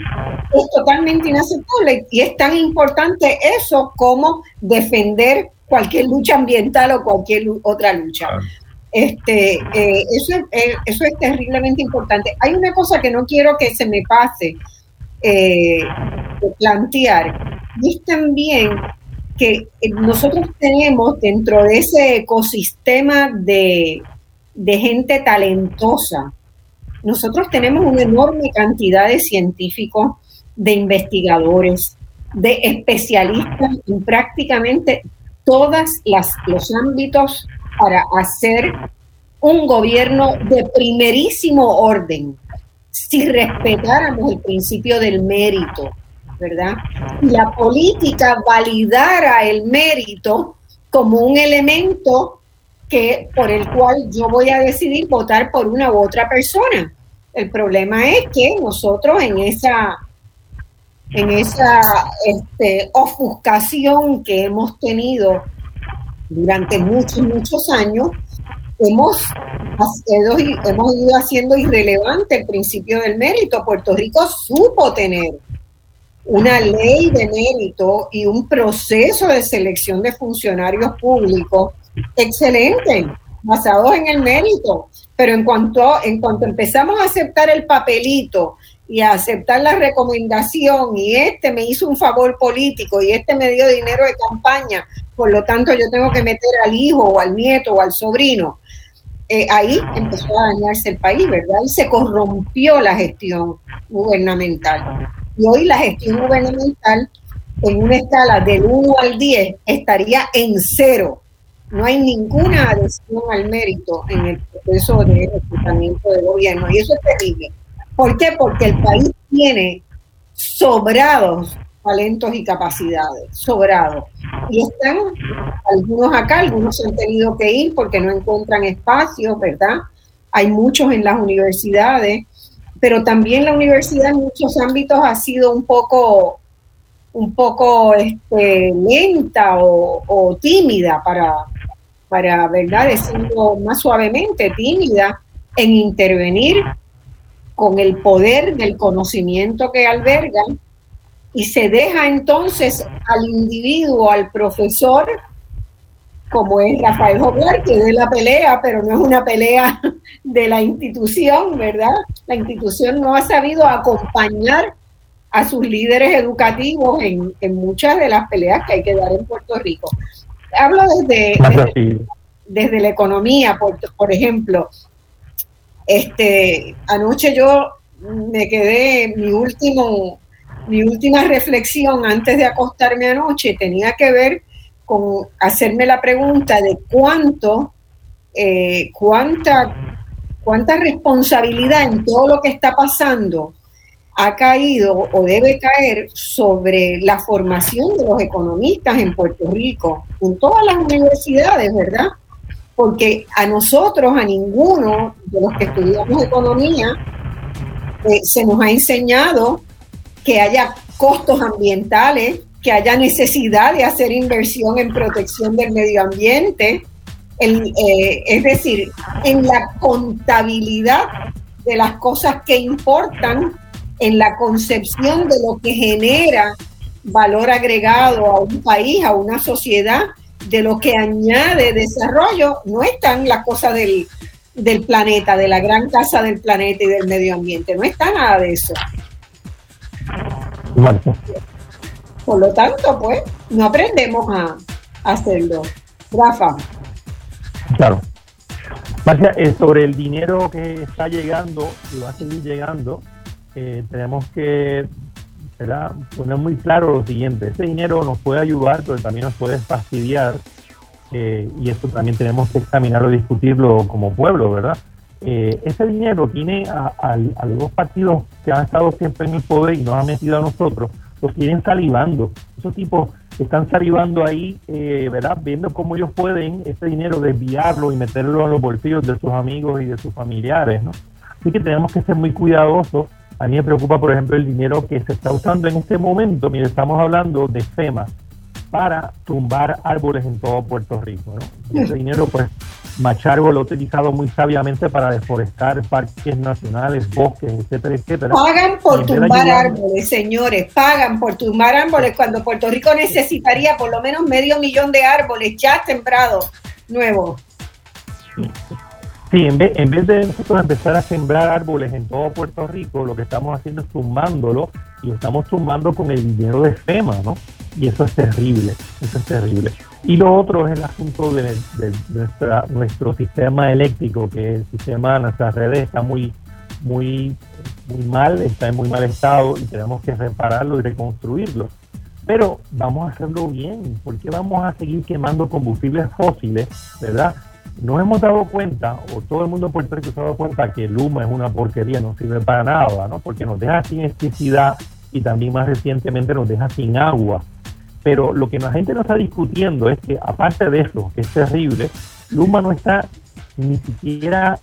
Es totalmente inaceptable y es tan importante eso como defender cualquier lucha ambiental o cualquier otra lucha. Este, eh, eso, eh, eso es terriblemente importante. Hay una cosa que no quiero que se me pase eh, plantear, y es también que eh, nosotros tenemos dentro de ese ecosistema de, gente talentosa, nosotros tenemos una enorme cantidad de científicos, de investigadores, de especialistas en prácticamente todos los ámbitos para hacer un gobierno de primerísimo orden, si respetáramos el principio del mérito, ¿verdad? Y la política validara el mérito como un elemento que, por el cual yo voy a decidir votar por una u otra persona. El problema es que nosotros en esa, en esa este, ofuscación que hemos tenido durante muchos, muchos años, hemos, hemos ido haciendo irrelevante el principio del mérito. Puerto Rico supo tener una ley de mérito y un proceso de selección de funcionarios públicos excelente, basados en el mérito. Pero en cuanto, en cuanto empezamos a aceptar el papelito y a aceptar la recomendación y este me hizo un favor político y este me dio dinero de campaña, por lo tanto yo tengo que meter al hijo o al nieto o al sobrino. Eh, ahí empezó a dañarse el país, ¿verdad? Y se corrompió la gestión gubernamental. Y hoy la gestión gubernamental en una escala del 1 al 10 estaría en cero. No hay ninguna adhesión al mérito en el proceso de reclutamiento de gobierno y eso es terrible. ¿Por qué? Porque el país tiene sobrados talentos y capacidades, sobrados. Y están algunos acá, algunos han tenido que ir porque no encuentran espacios, ¿verdad? Hay muchos en las universidades, pero también la universidad en muchos ámbitos ha sido un poco un poco este, lenta o, tímida para, para, ¿verdad? Decirlo más suavemente, tímida en intervenir con el poder del conocimiento que albergan y se deja entonces al individuo, al profesor, como es Rafael Joglar, que es la pelea, pero no es una pelea de la institución, ¿verdad? La institución no ha sabido acompañar a sus líderes educativos en, muchas de las peleas que hay que dar en Puerto Rico. Hablo desde, desde, la economía, por, por ejemplo. Este, anoche yo me quedé, mi último, mi última reflexión antes de acostarme anoche tenía que ver con hacerme la pregunta de cuánto, eh, cuánta, cuánta responsabilidad en todo lo que está pasando ha caído o debe caer sobre la formación de los economistas en Puerto Rico, en todas las universidades, ¿verdad? Porque a nosotros, a ninguno de los que estudiamos economía, eh, se nos ha enseñado que haya costos ambientales, que haya necesidad de hacer inversión en protección del medio ambiente, eh, es decir, en la contabilidad de las cosas que importan en la concepción de lo que genera valor agregado a un país, a una sociedad, de lo que añade desarrollo, no están las cosas del, del planeta, de la gran casa del planeta y del medio ambiente, no está nada de eso. Por lo tanto, pues, no aprendemos a, hacerlo. Rafa. Claro. Marcia, eh, sobre el dinero que está llegando y va a seguir llegando, eh, tenemos que poner muy claro lo siguiente, ese dinero nos puede ayudar, pero también nos puede fastidiar eh, y eso también tenemos que examinarlo y discutirlo como pueblo, ¿verdad? Ese dinero tiene a, los dos partidos que han estado siempre en el poder y nos han metido a nosotros, los tienen salivando. Esos tipos están salivando ahí, ¿verdad? Viendo cómo ellos pueden ese dinero desviarlo y meterlo en los bolsillos de sus amigos y de sus familiares, ¿no? Así que tenemos que ser muy cuidadosos a mí me preocupa, por ejemplo, el dinero que se está usando en este momento, mire, estamos hablando de FEMA, para tumbar árboles en todo Puerto Rico. ¿no? ese dinero, pues, Machargo lo ha utilizado muy sabiamente para deforestar parques nacionales, bosques, etcétera, etcétera. Pagan por tumbar árboles, señores, pagan por tumbar árboles cuando Puerto Rico necesitaría por lo menos medio millón de árboles ya sembrados nuevos. Sí, en vez, en vez de nosotros empezar a sembrar árboles en todo Puerto Rico, lo que estamos haciendo es sumándolo y lo estamos sumando con el dinero de FEMA, ¿no? Y eso es terrible, eso es terrible. Y lo otro es el asunto de, nuestra, nuestro sistema eléctrico, que el sistema nuestras redes está muy, muy, muy mal, está en muy mal estado y tenemos que repararlo y reconstruirlo. Pero vamos a hacerlo bien, porque vamos a seguir quemando combustibles fósiles, ¿verdad? nos hemos dado cuenta, o todo el mundo en Puerto Rico se ha dado cuenta que Luma es una porquería, no sirve para nada, ¿no? Porque nos deja sin electricidad y también más recientemente nos deja sin agua. Pero lo que la gente no está discutiendo es que, aparte de eso, que es terrible, Luma no está ni siquiera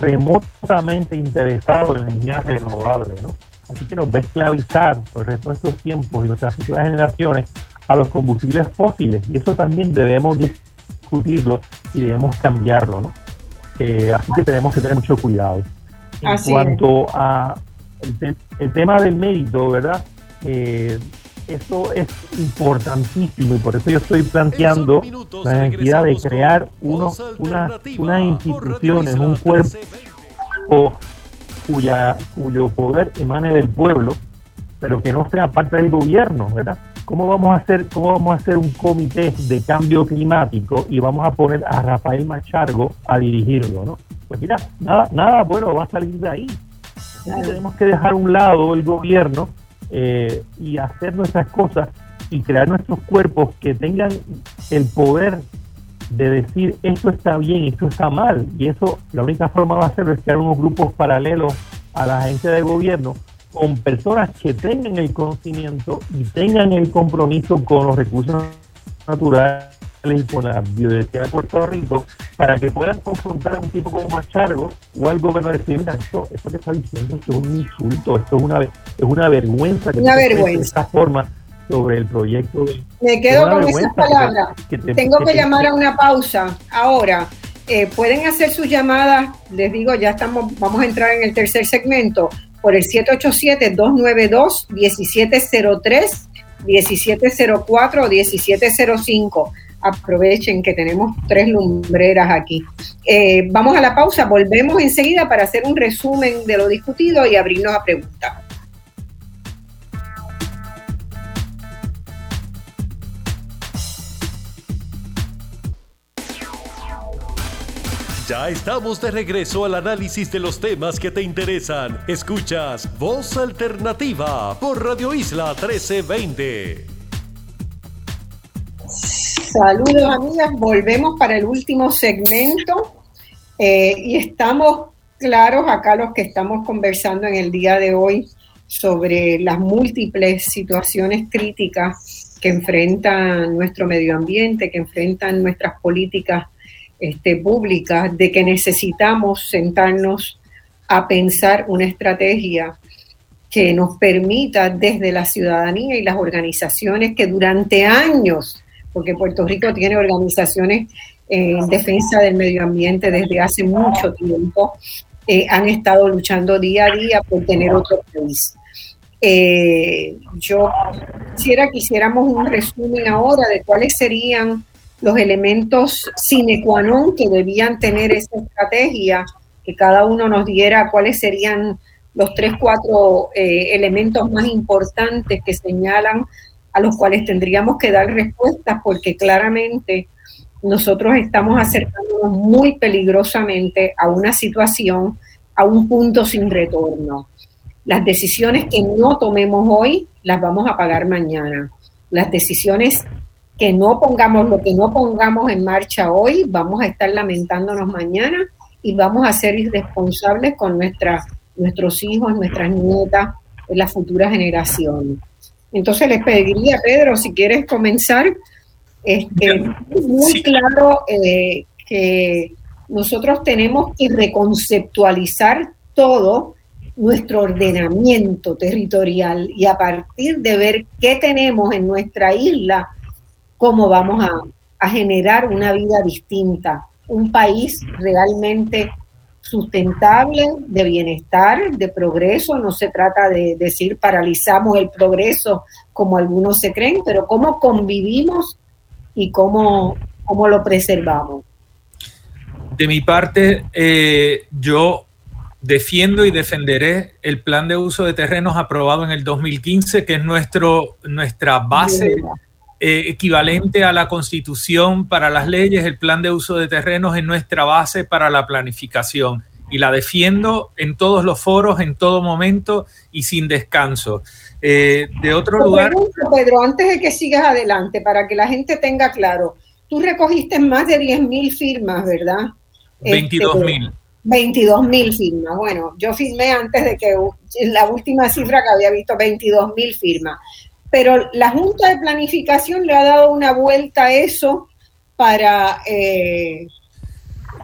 remotamente interesado en energías renovables, ¿no? Así que nos va a esclavizar por el resto de estos tiempos y nuestras futuras generaciones a los combustibles fósiles. Y eso también debemos discutirlo y debemos cambiarlo, ¿no? Eh, así que tenemos que tener mucho cuidado. En cuanto a el, tema del mérito, ¿verdad? Eh, eso es importantísimo y por eso yo estoy planteando la necesidad de crear uno, una, unas instituciones, un cuerpo cuya, cuyo poder emane del pueblo, pero que no sea parte del gobierno, ¿verdad? ¿Cómo vamos a hacer, cómo vamos a hacer un comité de cambio climático y vamos a poner a Rafael Machargo a dirigirlo, ¿no? Pues mira, nada, nada bueno va a salir de ahí. Tenemos que dejar a un lado el gobierno eh, y hacer nuestras cosas y crear nuestros cuerpos que tengan el poder de decir esto está bien, esto está mal. Y eso, la única forma va a ser crear unos grupos paralelos a la agencia de gobierno con personas que tengan el conocimiento y tengan el compromiso con los recursos naturales con la biodiversidad de Puerto Rico para que puedan confrontar a un tipo como Machargo o al gobernador de decir, esto, esto que está diciendo esto es un insulto, esto es una, es una vergüenza que una vergüenza. de esta forma sobre el proyecto. De, Me quedo con esas palabras. Tengo que, llamar a una pausa ahora. Eh, pueden hacer sus llamadas, les digo, ya estamos, vamos a entrar en el tercer segmento, por el 787-292-1703, 1704 o 1705 aprovechen que tenemos tres lumbreras aquí. Eh, vamos a la pausa, volvemos enseguida para hacer un resumen de lo discutido y abrirnos a preguntas. Ya estamos de regreso al análisis de los temas que te interesan. Escuchas Voz Alternativa por Radio Isla 1320. Saludos amigas, volvemos para el último segmento. Eh, y estamos claros acá los que estamos conversando en el día de hoy sobre las múltiples situaciones críticas que enfrentan nuestro medio ambiente, que enfrentan nuestras políticas este, públicas, de que necesitamos sentarnos a pensar una estrategia que nos permita desde la ciudadanía y las organizaciones que durante años porque Puerto Rico tiene organizaciones en defensa del medio ambiente desde hace mucho tiempo, eh, han estado luchando día a día por tener otro país. Eh, yo quisiera que hiciéramos un resumen ahora de cuáles serían los elementos sine qua non que debían tener esa estrategia, que cada uno nos diera cuáles serían los tres, cuatro eh, elementos más importantes que señalan a los cuales tendríamos que dar respuestas porque claramente nosotros estamos acercándonos muy peligrosamente a una situación, a un punto sin retorno. Las decisiones que no tomemos hoy las vamos a pagar mañana. Las decisiones que no pongamos, lo que no pongamos en marcha hoy, vamos a estar lamentándonos mañana y vamos a ser irresponsables con nuestros hijos, nuestras nietas, las futuras generaciones. Entonces les pediría, Pedro, si quieres comenzar, este, muy claro eh, que nosotros tenemos que reconceptualizar todo nuestro ordenamiento territorial y a partir de ver qué tenemos en nuestra isla, cómo vamos a, a generar una vida distinta, un país realmente sustentable, de bienestar, de progreso. No se trata de decir paralizamos el progreso como algunos se creen, pero cómo convivimos y cómo, cómo lo preservamos. De mi parte, eh, yo defiendo y defenderé el plan de uso de terrenos aprobado en el 2015, que es nuestro, nuestra base eh, equivalente a la constitución para las leyes, el plan de uso de terrenos es nuestra base para la planificación y la defiendo en todos los foros, en todo momento y sin descanso. Eh, de otro lugar... Pedro, antes de que sigas adelante, para que la gente tenga claro, tú recogiste más de 10.000 firmas, ¿verdad? 22 mil. 22 mil firmas. Bueno, yo firmé antes de que la última cifra que había visto, 22 mil firmas pero la Junta de Planificación le ha dado una vuelta a eso para, eh,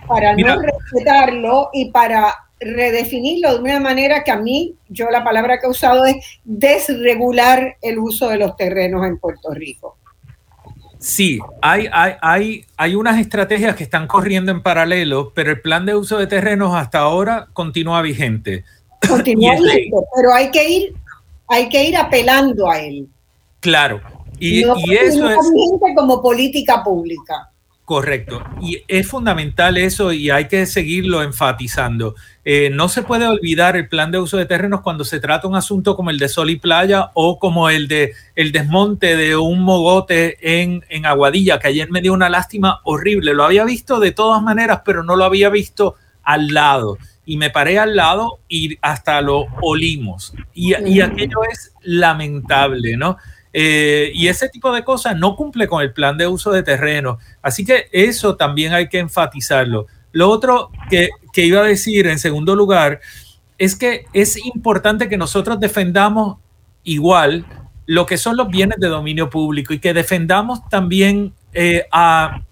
para no respetarlo y para redefinirlo de una manera que a mí, yo la palabra que he usado es desregular el uso de los terrenos en Puerto Rico. Sí, hay, hay, hay, hay unas estrategias que están corriendo en paralelo, pero el plan de uso de terrenos hasta ahora continúa vigente. Continúa vigente, pero hay que ir, hay que ir apelando a él. Claro. Y, eso es como política pública. Correcto. Y es fundamental eso y hay que seguirlo enfatizando. Eh, no se puede olvidar el plan de uso de terrenos cuando se trata un asunto como el de Sol y Playa o como el de el desmonte de un mogote en, en Aguadilla, que ayer me dio una lástima horrible. Lo había visto de todas maneras, pero no lo había visto al lado. Y me paré al lado y hasta lo olimos. Y, y aquello es lamentable, ¿no? Eh, y ese tipo de cosas no cumple con el plan de uso de terreno. Así que eso también hay que enfatizarlo. Lo otro que, que iba a decir en segundo lugar es que es importante que nosotros defendamos igual lo que son los bienes de dominio público y que defendamos también eh,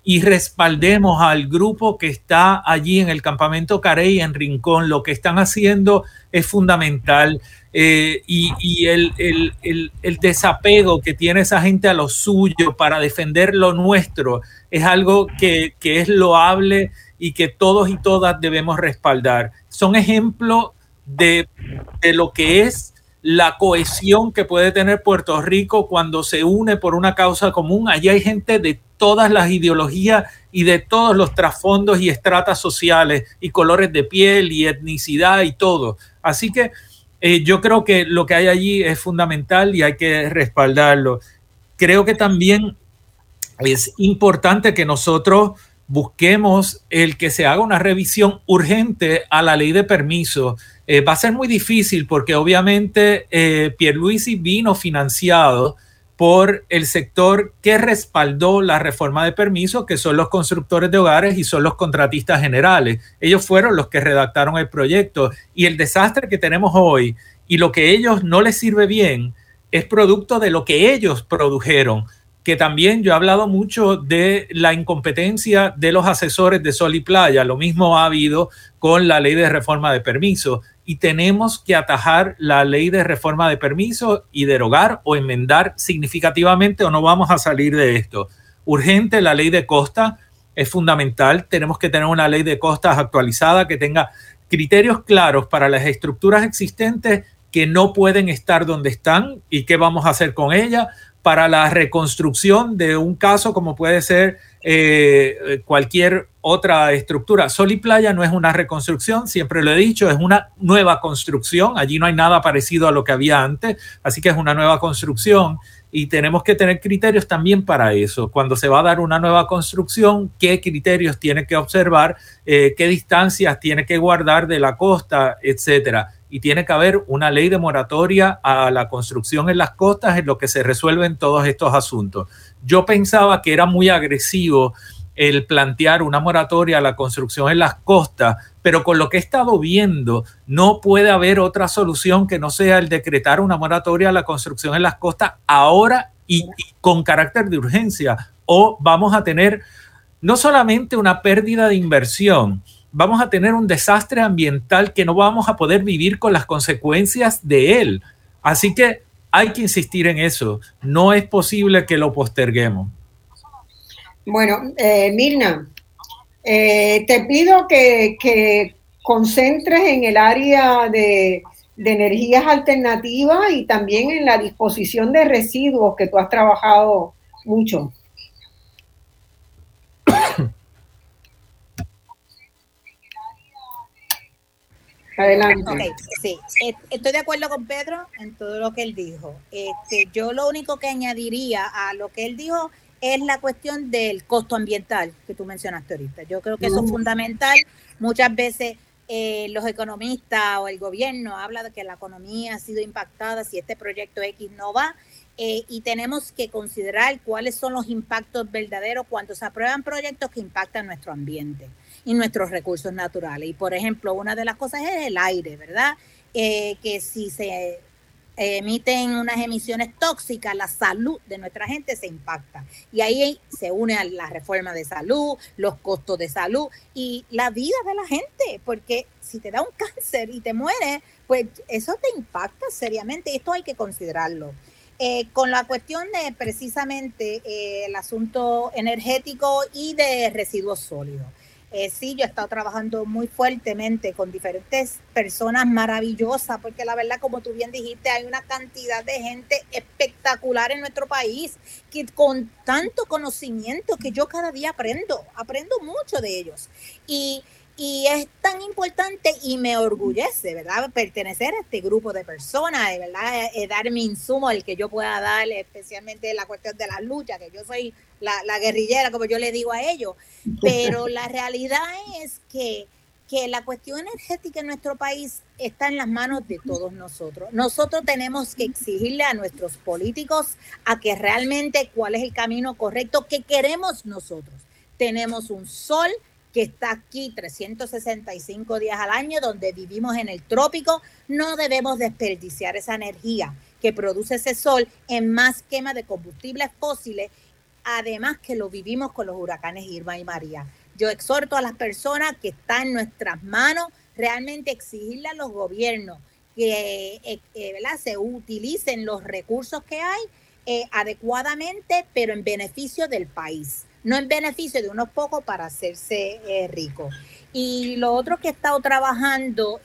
y respaldemos al grupo que está allí en el campamento Carey en Rincón. Lo que están haciendo es fundamental eh, y, el, desapego que tiene esa gente a lo suyo para defender lo nuestro es algo que, es loable y que todos y todas debemos respaldar. Son ejemplos de, de lo que es la cohesión que puede tener Puerto Rico cuando se une por una causa común. Allí hay gente de todas las ideologías y de todos los trasfondos y estratas sociales y colores de piel y etnicidad y todo. Así que eh, yo creo que lo que hay allí es fundamental y hay que respaldarlo. Creo que también es importante que nosotros busquemos el que se haga una revisión urgente a la ley de permiso. Eh, va a ser muy difícil porque obviamente eh, Pierluisi vino financiado por el sector que respaldó la reforma de permiso, que son los constructores de hogares y son los contratistas generales. Ellos fueron los que redactaron el proyecto y el desastre que tenemos hoy y lo que ellos no les sirve bien es producto de lo que ellos produjeron que también yo he hablado mucho de la incompetencia de los asesores de Sol y Playa. Lo mismo ha habido con la ley de reforma de permiso y tenemos que atajar la ley de reforma de permiso y derogar o enmendar significativamente o no vamos a salir de esto. Urgente la ley de costa es fundamental. Tenemos que tener una ley de costas actualizada que tenga criterios claros para las estructuras existentes que no pueden estar donde están y qué vamos a hacer con ellas para la reconstrucción de un caso como puede ser eh, cualquier otra estructura. Sol y Playa no es una reconstrucción, siempre lo he dicho, es una nueva construcción. Allí no hay nada parecido a lo que había antes, así que es una nueva construcción y tenemos que tener criterios también para eso. Cuando se va a dar una nueva construcción, qué criterios tiene que observar, eh, qué distancias tiene que guardar de la costa, etcétera y tiene que haber una ley de moratoria a la construcción en las costas en lo que se resuelven todos estos asuntos. Yo pensaba que era muy agresivo el plantear una moratoria a la construcción en las costas, pero con lo que he estado viendo, no puede haber otra solución que no sea el decretar una moratoria a la construcción en las costas ahora y, y con carácter de urgencia, o vamos a tener no solamente una pérdida de inversión, vamos a tener un desastre ambiental que no vamos a poder vivir con las consecuencias de él. Así que hay que insistir en eso. No es posible que lo posterguemos. Bueno, eh, Mirna, eh, te pido que, concentres en el área de, de energías alternativas y también en la disposición de residuos que tú has trabajado mucho. Adelante. sí, estoy de acuerdo con Pedro en todo lo que él dijo. Este, yo lo único que añadiría a lo que él dijo es la cuestión del costo ambiental que tú mencionaste ahorita. Yo creo que eso es fundamental. Muchas veces eh, los economistas o el gobierno habla de que la economía ha sido impactada si este proyecto X no va. Eh, y tenemos que considerar cuáles son los impactos verdaderos cuando se aprueban proyectos que impactan nuestro ambiente y nuestros recursos naturales. Y por ejemplo, una de las cosas es el aire, ¿verdad? Eh, que si se emiten unas emisiones tóxicas, la salud de nuestra gente se impacta. Y ahí se une a la reforma de salud, los costos de salud y la vida de la gente, porque si te da un cáncer y te mueres, pues eso te impacta seriamente. Esto hay que considerarlo. Eh, con la cuestión de precisamente eh, el asunto energético y de residuos sólidos. Eh, sí, yo he estado trabajando muy fuertemente con diferentes personas maravillosas, porque la verdad, como tú bien dijiste, hay una cantidad de gente espectacular en nuestro país, que con tanto conocimiento que yo cada día aprendo, aprendo mucho de ellos. Y y es tan importante y me orgullece, ¿verdad? Pertenecer a este grupo de personas, de verdad, eh, dar mi insumo, el que yo pueda dar, especialmente la cuestión de la lucha, que yo soy la, guerrillera, como yo le digo a ellos. Pero la realidad es que que la cuestión energética en nuestro país está en las manos de todos nosotros. Nosotros tenemos que exigirle a nuestros políticos a que realmente cuál es el camino correcto que queremos nosotros. Tenemos un sol que está aquí 365 días al año, donde vivimos en el trópico, no debemos desperdiciar esa energía que produce ese sol en más quema de combustibles fósiles, además que lo vivimos con los huracanes Irma y María. Yo exhorto a las personas que están en nuestras manos realmente exigirle a los gobiernos que eh, eh, se utilicen los recursos que hay eh, adecuadamente, pero en beneficio del país, no en beneficio de unos pocos para hacerse ricos. Y lo otro que he estado trabajando,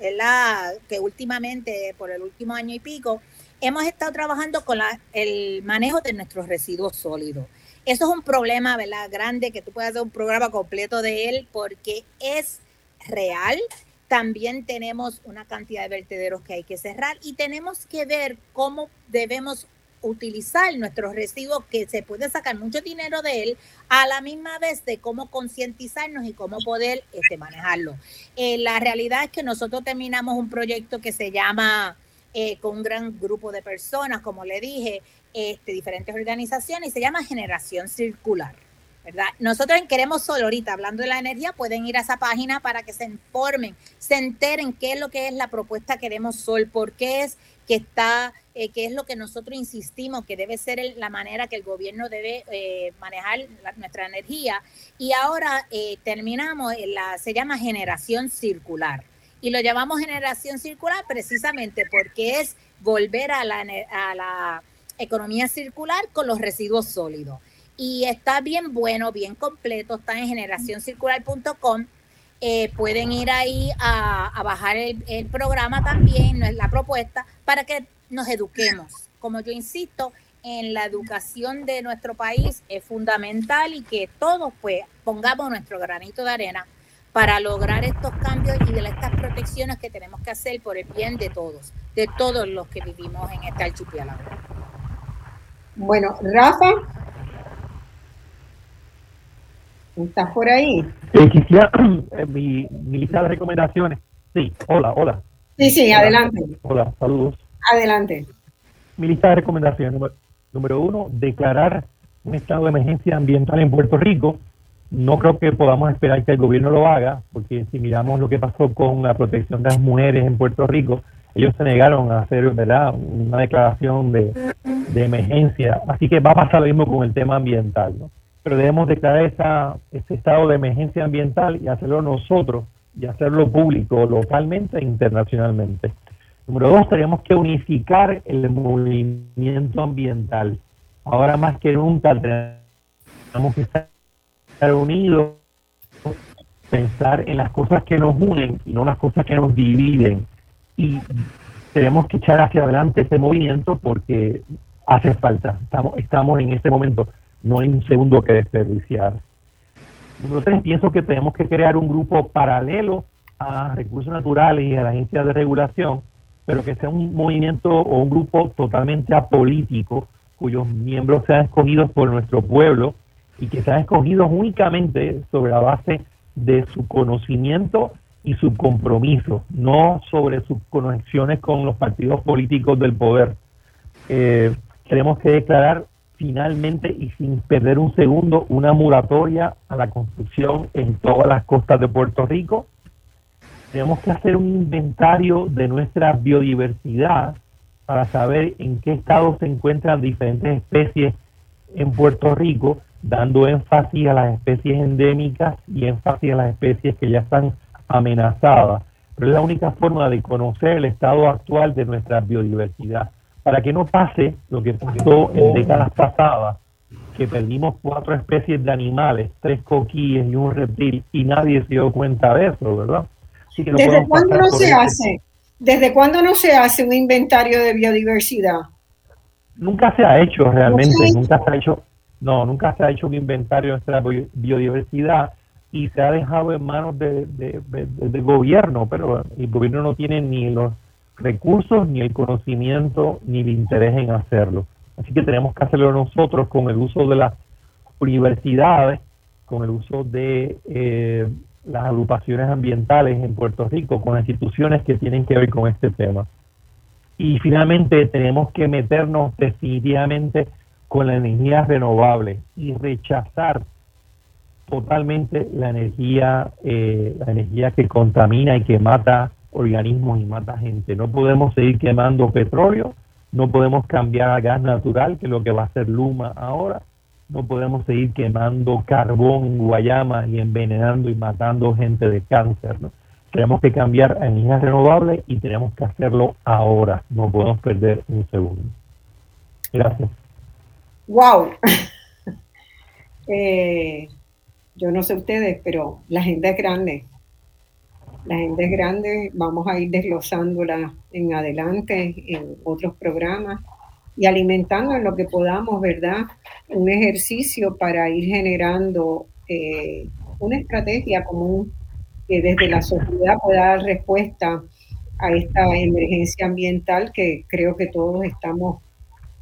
la, que últimamente, por el último año y pico, hemos estado trabajando con el manejo de nuestros residuos sólidos. Eso es un problema, ¿verdad? Grande, que tú puedas hacer un programa completo de él porque es real. También tenemos una cantidad de vertederos que hay que cerrar y tenemos que ver cómo debemos utilizar nuestros residuos, que se puede sacar mucho dinero de él, a la misma vez de cómo concientizarnos y cómo poder este, manejarlo. Eh, la realidad es que nosotros terminamos un proyecto que se llama, eh, con un gran grupo de personas, como le dije, este, diferentes organizaciones y se llama Generación Circular. ¿verdad? Nosotros Queremos Sol, ahorita hablando de la energía, pueden ir a esa página para que se informen, se enteren qué es lo que es la propuesta Queremos Sol, por qué es que está, eh, qué es lo que nosotros insistimos que debe ser la manera que el gobierno debe eh, manejar nuestra energía. Y ahora eh, terminamos, la, se llama generación circular. Y lo llamamos generación circular precisamente porque es volver a la, economía circular con los residuos sólidos. Y está bien bueno, bien completo, está en generacioncircular.com. Eh, pueden ir ahí a, bajar el, programa también, la propuesta, para que nos eduquemos. Como yo insisto, en la educación de nuestro país es fundamental y que todos pues pongamos nuestro granito de arena para lograr estos cambios y de estas protecciones que tenemos que hacer por el bien de todos, de todos los que vivimos en este archipiélago. Bueno, Rafa, ¿estás por ahí? Sí, quisiera eh, mi, lista de recomendaciones. Sí, hola, hola. Sí, sí, adelante. Hola, saludos. Adelante. Mi lista de recomendaciones. Número, uno, declarar un estado de emergencia ambiental en Puerto Rico. No creo que podamos esperar que el gobierno lo haga, porque si miramos lo que pasó con la protección de las mujeres en Puerto Rico, ellos se negaron a hacer ¿verdad? una declaración de, emergencia. Así que va a pasar lo mismo con el tema ambiental. ¿no? Pero debemos declarar esa, ese estado de emergencia ambiental y hacerlo nosotros y hacerlo público, localmente e internacionalmente. Número dos, tenemos que unificar el movimiento ambiental. Ahora más que nunca tenemos que estar unidos, pensar en las cosas que nos unen y no las cosas que nos dividen y tenemos que echar hacia adelante ese movimiento porque hace falta. Estamos, estamos en este momento, no hay un segundo que desperdiciar. Número tres, pienso que tenemos que crear un grupo paralelo a recursos naturales y a la agencia de regulación, pero que sea un movimiento o un grupo totalmente apolítico, cuyos miembros sean escogidos por nuestro pueblo y que sean escogidos únicamente sobre la base de su conocimiento y su compromiso, no sobre sus conexiones con los partidos políticos del poder. Eh, tenemos que declarar finalmente y sin perder un segundo una moratoria a la construcción en todas las costas de Puerto Rico. Tenemos que hacer un inventario de nuestra biodiversidad para saber en qué estado se encuentran diferentes especies en Puerto Rico, dando énfasis a las especies endémicas y énfasis a las especies que ya están amenazada, pero es la única forma de conocer el estado actual de nuestra biodiversidad, para que no pase lo que pasó en décadas pasadas, que perdimos cuatro especies de animales, tres coquíes y un reptil, y nadie se dio cuenta de eso, ¿verdad? ¿Desde cuándo no se hace? ¿Desde cuándo no se hace un inventario de biodiversidad? Nunca se ha hecho realmente, nunca se ha hecho, no, nunca se ha hecho un inventario de nuestra biodiversidad y se ha dejado en manos del de, gobierno, pero el gobierno no tiene ni los recursos, ni el conocimiento, ni el interés en hacerlo. Así que tenemos que hacerlo nosotros con el uso de las universidades, con el uso de eh, las agrupaciones ambientales en Puerto Rico con instituciones que tienen que ver con este tema. Y finalmente tenemos que meternos definitivamente con la energía renovable y rechazar totalmente la energía, eh, la energía que contamina y que mata organismos y mata gente. No podemos seguir quemando petróleo, no podemos cambiar a gas natural, que es lo que va a hacer Luma ahora, no podemos seguir quemando carbón en Guayama y envenenando y matando gente de cáncer. ¿no? Tenemos que cambiar a energías renovables y tenemos que hacerlo ahora. No podemos perder un segundo. Gracias. Wow. eh, yo no sé ustedes, pero la gente es grande. La gente es grande. Vamos a ir desglosándola en adelante en otros programas y alimentando en lo que podamos, ¿verdad? Un ejercicio para ir generando eh, una estrategia común que desde la sociedad pueda dar respuesta a esta emergencia ambiental que creo que todos estamos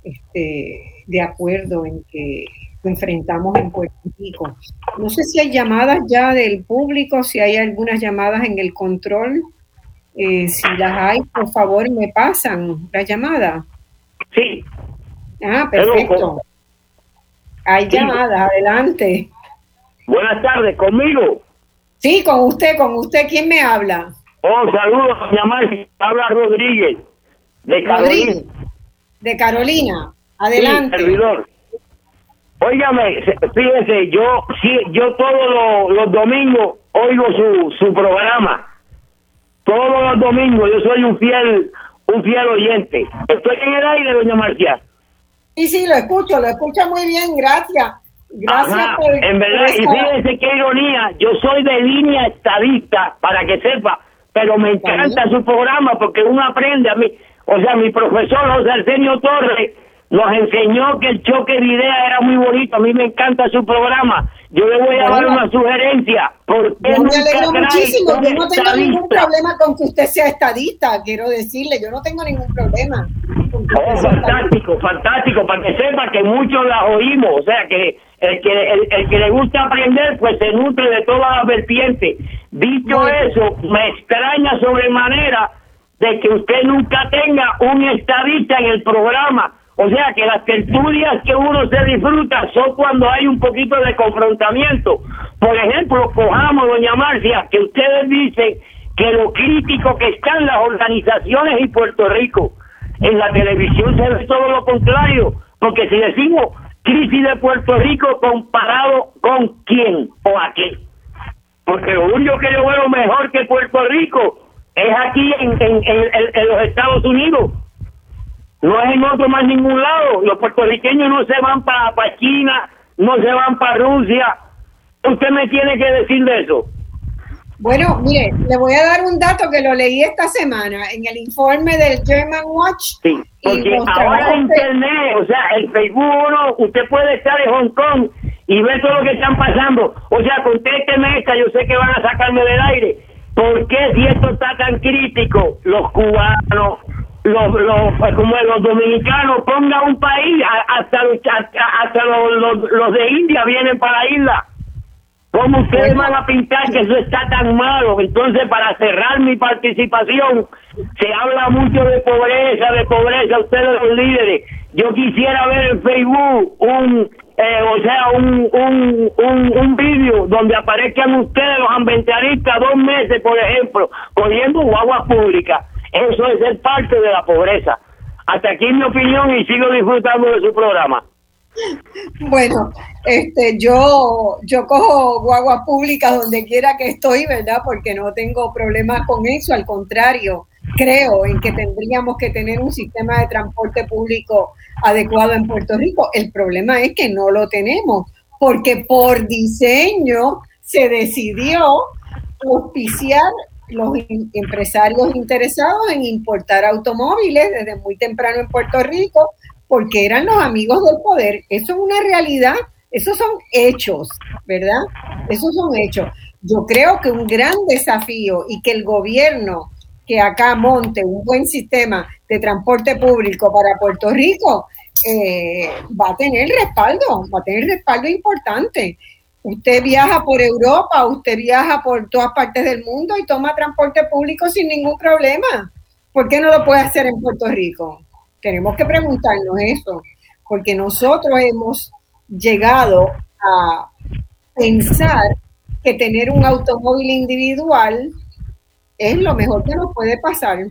este, de acuerdo en que enfrentamos en Puerto Rico. No sé si hay llamadas ya del público, si hay algunas llamadas en el control. Eh, si las hay, por favor, me pasan la llamada. Sí. Ah, perfecto. Hay llamadas, adelante. Buenas tardes, ¿conmigo? Sí, con usted, con usted. ¿Quién me habla? Oh, saludos, doña Habla Rodríguez, de Carolina. de Carolina. Adelante. Sí, servidor. Óigame, fíjese, yo sí, yo todos los, domingos oigo su, su programa. Todos los domingos yo soy un fiel un fiel oyente. Estoy en el aire, doña Marcia. Sí, sí, lo escucho, lo escucho muy bien, gracias. Gracias por, En verdad, y fíjense qué ironía, yo soy de línea estadista, para que sepa, pero me encanta su programa porque uno aprende a mí. O sea, mi profesor José Arsenio Torres nos enseñó que el choque de ideas era muy bonito. A mí me encanta su programa. Yo le voy a dar una sugerencia. Yo me alegro muchísimo. Yo no tengo ningún problema con que usted sea estadista, quiero decirle. Yo no tengo ningún problema. Oh, fantástico, fantástico, para que sepa que muchos las oímos. O sea, que el que, el, que le gusta aprender, pues se nutre de todas las vertientes. Dicho eso, me extraña sobremanera de que usted nunca tenga un estadista en el programa o sea que las tertulias que uno se disfruta son cuando hay un poquito de confrontamiento. Por ejemplo, cojamos, doña Marcia, que ustedes dicen que lo crítico que están las organizaciones y Puerto Rico. En la televisión se ve todo lo contrario, porque si decimos crisis de Puerto Rico comparado con quién o a qué. Porque lo único que yo veo mejor que Puerto Rico es aquí en, en los Estados Unidos no es en otro más ningún lado. Los puertorriqueños no se van para pa China, no se van para Rusia. Usted me tiene que decir de eso. Bueno, mire, le voy a dar un dato que lo leí esta semana en el informe del German Watch. Sí, porque ahora Internet, o sea, el Facebook uno, usted puede estar en Hong Kong y ver todo lo que están pasando. O sea, contésteme esta, yo sé que van a sacarme del aire. ¿Por qué si esto está tan crítico? Los cubanos, los, los, como los dominicanos ponga un país, hasta, los, hasta los, los, de India vienen para la isla. ¿Cómo ustedes van a pintar que eso está tan malo? Entonces, para cerrar mi participación, se habla mucho de pobreza, de pobreza, ustedes los líderes. Yo quisiera ver en Facebook un, eh, o sea, un, un, un, un vídeo donde aparezcan ustedes, los ambientalistas, dos meses, por ejemplo, cogiendo agua pública eso es ser parte de la pobreza. Hasta aquí mi opinión y sigo disfrutando de su programa. Bueno, este, yo, yo cojo guagua pública donde quiera que estoy, ¿verdad? Porque no tengo problemas con eso, al contrario, creo en que tendríamos que tener un sistema de transporte público adecuado en Puerto Rico. El problema es que no lo tenemos, porque por diseño se decidió auspiciar los empresarios interesados en importar automóviles desde muy temprano en Puerto Rico porque eran los amigos del poder. Eso es una realidad, esos son hechos, ¿verdad? Esos son hechos. Yo creo que un gran desafío y que el gobierno que acá monte un buen sistema de transporte público para Puerto Rico eh, va a tener respaldo, va a tener respaldo importante. Usted viaja por Europa, usted viaja por todas partes del mundo y toma transporte público sin ningún problema. ¿Por qué no lo puede hacer en Puerto Rico? Tenemos que preguntarnos eso, porque nosotros hemos llegado a pensar que tener un automóvil individual es lo mejor que nos puede pasar.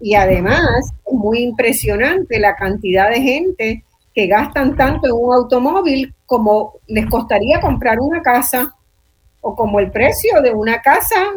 Y además, es muy impresionante la cantidad de gente que gastan tanto en un automóvil como les costaría comprar una casa o como el precio de una casa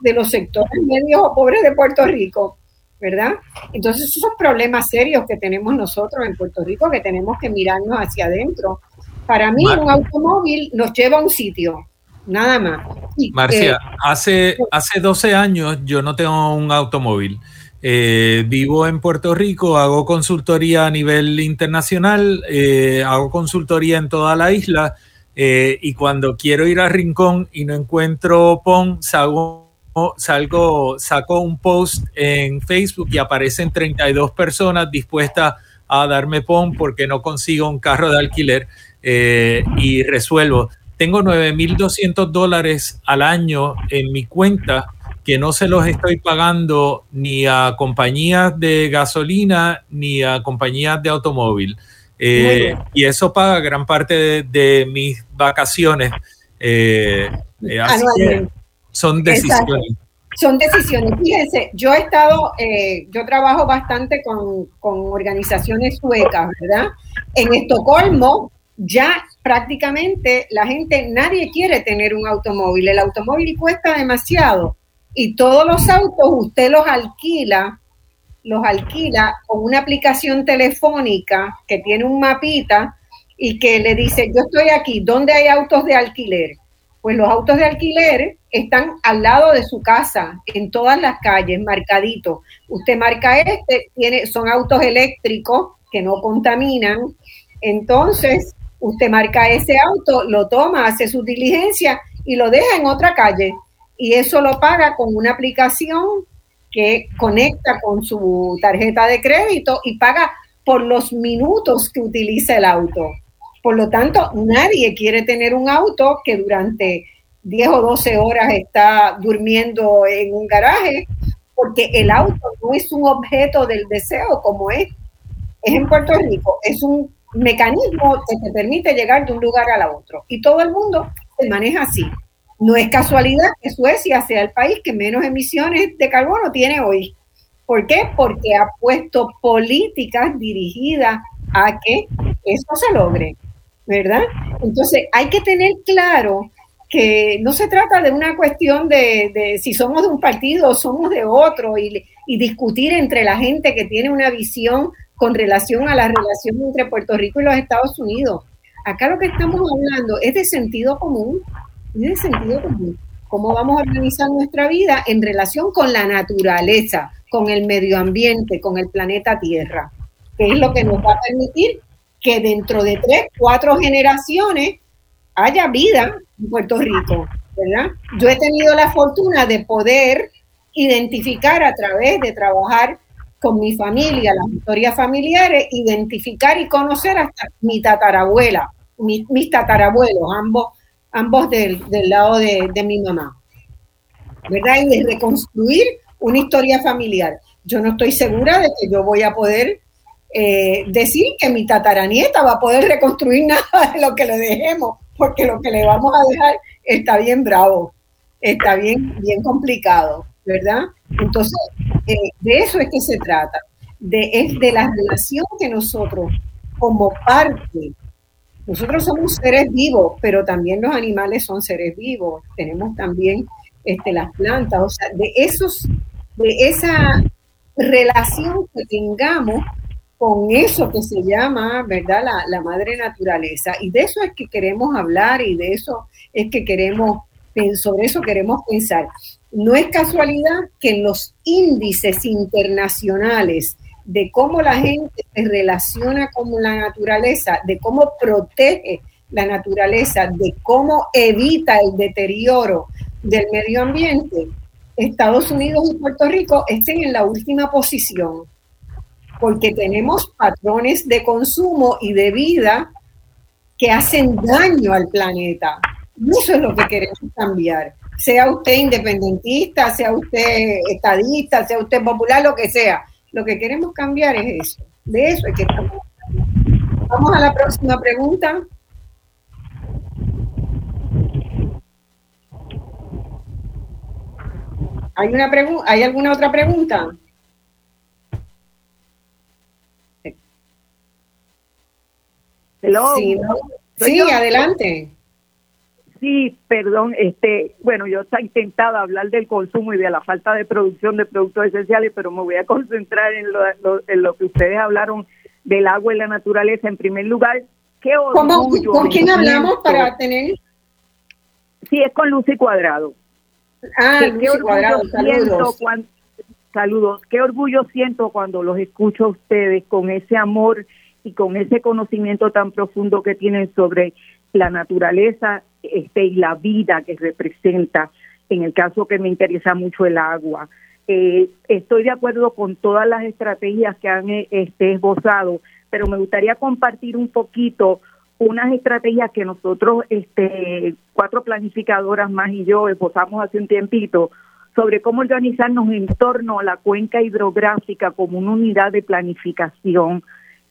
de los sectores medios o pobres de Puerto Rico, ¿verdad? Entonces, esos son problemas serios que tenemos nosotros en Puerto Rico que tenemos que mirarnos hacia adentro. Para mí, un automóvil nos lleva a un sitio, nada más. Marcia, eh, hace, hace 12 años yo no tengo un automóvil. Eh, vivo en Puerto Rico, hago consultoría a nivel internacional, eh, hago consultoría en toda la isla y cuando quiero ir a Rincón y no encuentro PON, salgo, saco un post en Facebook y aparecen 32 personas dispuestas a darme PON porque no consigo un carro de alquiler y resuelvo. Tengo 9.200 dólares al año en mi cuenta que no se los estoy pagando ni a compañías de gasolina ni a compañías de automóvil. Eh, y eso paga gran parte de, mis vacaciones. Eh, eh, así que son decisiones. Son decisiones. Fíjense, yo he estado, yo trabajo bastante con, con organizaciones suecas, ¿verdad? En Estocolmo ya prácticamente la gente, nadie quiere tener un automóvil. El automóvil cuesta demasiado y todos los autos usted los alquila, los alquila con una aplicación telefónica que tiene un mapita y que le dice, yo estoy aquí, ¿dónde hay autos de alquiler? Pues los autos de alquiler están al lado de su casa, en todas las calles, marcaditos. Usted marca este, tiene, son autos eléctricos que no contaminan. Entonces, Usted marca ese auto, lo toma, hace su diligencia y lo deja en otra calle. Y eso lo paga con una aplicación que conecta con su tarjeta de crédito y paga por los minutos que utiliza el auto. Por lo tanto, nadie quiere tener un auto que durante 10 o 12 horas está durmiendo en un garaje, porque el auto no es un objeto del deseo como es. Es en Puerto Rico, es un mecanismo que te permite llegar de un lugar a otro. Y todo el mundo se maneja así. No es casualidad que Suecia sea el país que menos emisiones de carbono tiene hoy. ¿Por qué? Porque ha puesto políticas dirigidas a que eso se logre, ¿verdad? Entonces hay que tener claro que no se trata de una cuestión de, si somos de un partido o somos de otro y, y discutir entre la gente que tiene una visión con relación a la relación entre Puerto Rico y los Estados Unidos. Acá lo que estamos hablando es de sentido común, de sentido común. Cómo vamos a organizar nuestra vida en relación con la naturaleza, con el medio ambiente, con el planeta Tierra, que es lo que nos va a permitir que dentro de tres, cuatro generaciones haya vida en Puerto Rico, ¿verdad? Yo he tenido la fortuna de poder identificar a través de trabajar con mi familia, las historias familiares, identificar y conocer hasta mi tatarabuela, mis tatarabuelos, ambos, ambos del, lado de, mi mamá. ¿Verdad? Y de reconstruir una historia familiar. Yo no estoy segura de que yo voy a poder eh, decir que mi tataranieta va a poder reconstruir nada de lo que le dejemos, porque lo que le vamos a dejar está bien bravo, está bien, bien complicado, ¿verdad? Entonces, eh, de eso es que se trata, de, es de la relación que nosotros, como parte, nosotros somos seres vivos, pero también los animales son seres vivos, tenemos también este, las plantas, o sea, de, esos, de esa relación que tengamos con eso que se llama, ¿verdad?, la, la, madre naturaleza. Y de eso es que queremos hablar y de eso es que queremos, sobre eso queremos pensar. No es casualidad que en los índices internacionales de cómo la gente se relaciona con la naturaleza, de cómo protege la naturaleza, de cómo evita el deterioro del medio ambiente, Estados Unidos y Puerto Rico estén en la última posición, porque tenemos patrones de consumo y de vida que hacen daño al planeta Eso es lo que queremos cambiar. Sea usted independentista, sea usted estadista, sea usted popular, lo que sea. Lo que queremos cambiar es eso. De eso es que estamos. Vamos a la próxima pregunta. ¿Hay, una ¿Hay alguna otra pregunta? Sí, adelante. Sí, perdón, este, bueno, yo he intentado hablar del consumo y de la falta de producción de productos esenciales, pero me voy a concentrar en lo, en lo que ustedes hablaron del agua y la naturaleza. En primer lugar, ¿qué orgullo ¿Con quién hablamos para tener? Sí, es con Lucy Cuadrado. Ah, Lucy Cuadrado, saludos. Cuando, saludos. Qué orgullo siento cuando los escucho a ustedes con ese amor y con ese conocimiento tan profundo que tienen sobre la naturaleza este, y la vida que representa, en el caso que me interesa mucho el agua. Eh, estoy de acuerdo con todas las estrategias que han este, esbozado, pero me gustaría compartir un poquito unas estrategias que nosotros, este, cuatro planificadoras más y yo, esbozamos hace un tiempito sobre cómo organizarnos en torno a la cuenca hidrográfica como una unidad de planificación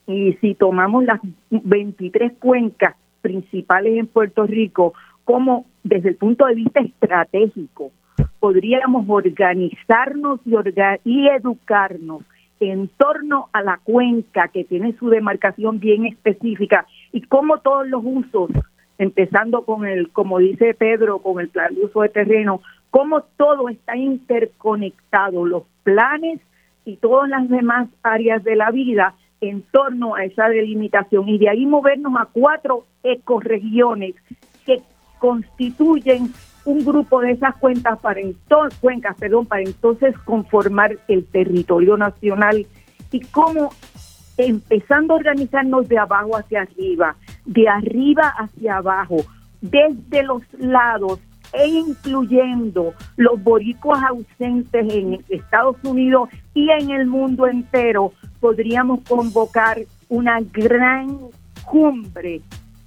y si tomamos las 23 cuencas principales en Puerto Rico, como desde el punto de vista estratégico podríamos organizarnos y, y educarnos en torno a la cuenca que tiene su demarcación bien específica y cómo todos los usos, empezando con el, como dice Pedro, con el plan de uso de terreno, cómo todo está interconectado, los planes y todas las demás áreas de la vida en torno a esa delimitación y de ahí movernos a cuatro ecoregiones que constituyen un grupo de esas cuentas para entonces, cuencas, perdón, para entonces conformar el territorio nacional y cómo empezando a organizarnos de abajo hacia arriba, de arriba hacia abajo, desde los lados e incluyendo los boricuas ausentes en Estados Unidos y en el mundo entero, podríamos convocar una gran cumbre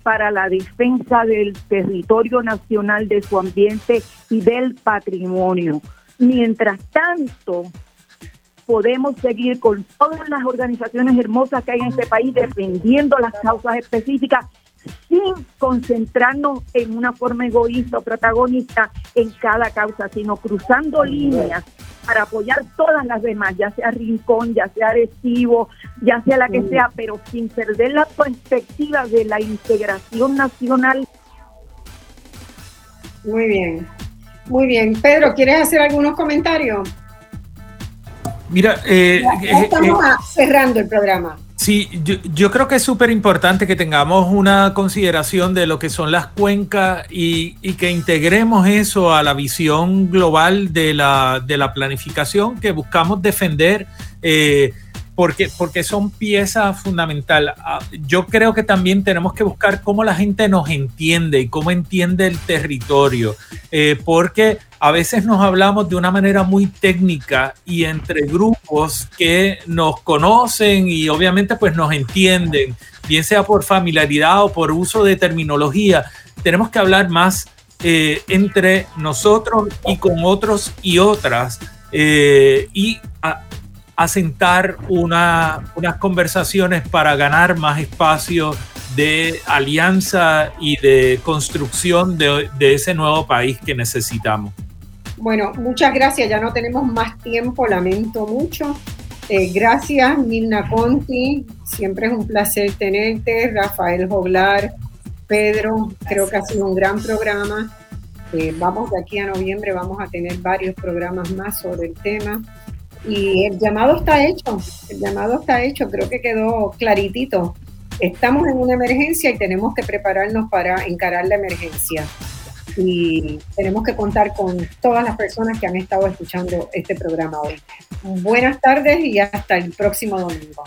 para la defensa del territorio nacional, de su ambiente y del patrimonio. Mientras tanto, podemos seguir con todas las organizaciones hermosas que hay en este país defendiendo las causas específicas sin concentrarnos en una forma egoísta o protagonista en cada causa, sino cruzando líneas para apoyar todas las demás, ya sea Rincón, ya sea Arecibo, ya sea la que sea, pero sin perder la perspectiva de la integración nacional. Muy bien, muy bien. Pedro, ¿quieres hacer algunos comentarios? Mira, eh, estamos eh, eh, cerrando el programa. Sí, yo, creo que es súper importante que tengamos una consideración de lo que son las cuencas y, que integremos eso a la visión global de la, de la planificación que buscamos defender. Eh, porque, porque son piezas fundamental. Ah, yo creo que también tenemos que buscar cómo la gente nos entiende y cómo entiende el territorio, eh, porque a veces nos hablamos de una manera muy técnica y entre grupos que nos conocen y obviamente pues nos entienden, bien sea por familiaridad o por uso de terminología, tenemos que hablar más eh, entre nosotros y con otros y otras. Eh, y asentar una, unas conversaciones para ganar más espacio de alianza y de construcción de, ese nuevo país que necesitamos. Bueno, muchas gracias. Ya no tenemos más tiempo, lamento mucho. Eh, gracias, Milna Conti. Siempre es un placer tenerte. Rafael Joglar, Pedro, creo que ha sido un gran programa. Eh, vamos de aquí a noviembre, vamos a tener varios programas más sobre el tema. Y el llamado está hecho, el llamado está hecho, creo que quedó claritito. Estamos en una emergencia y tenemos que prepararnos para encarar la emergencia. Y tenemos que contar con todas las personas que han estado escuchando este programa hoy. Buenas tardes y hasta el próximo domingo.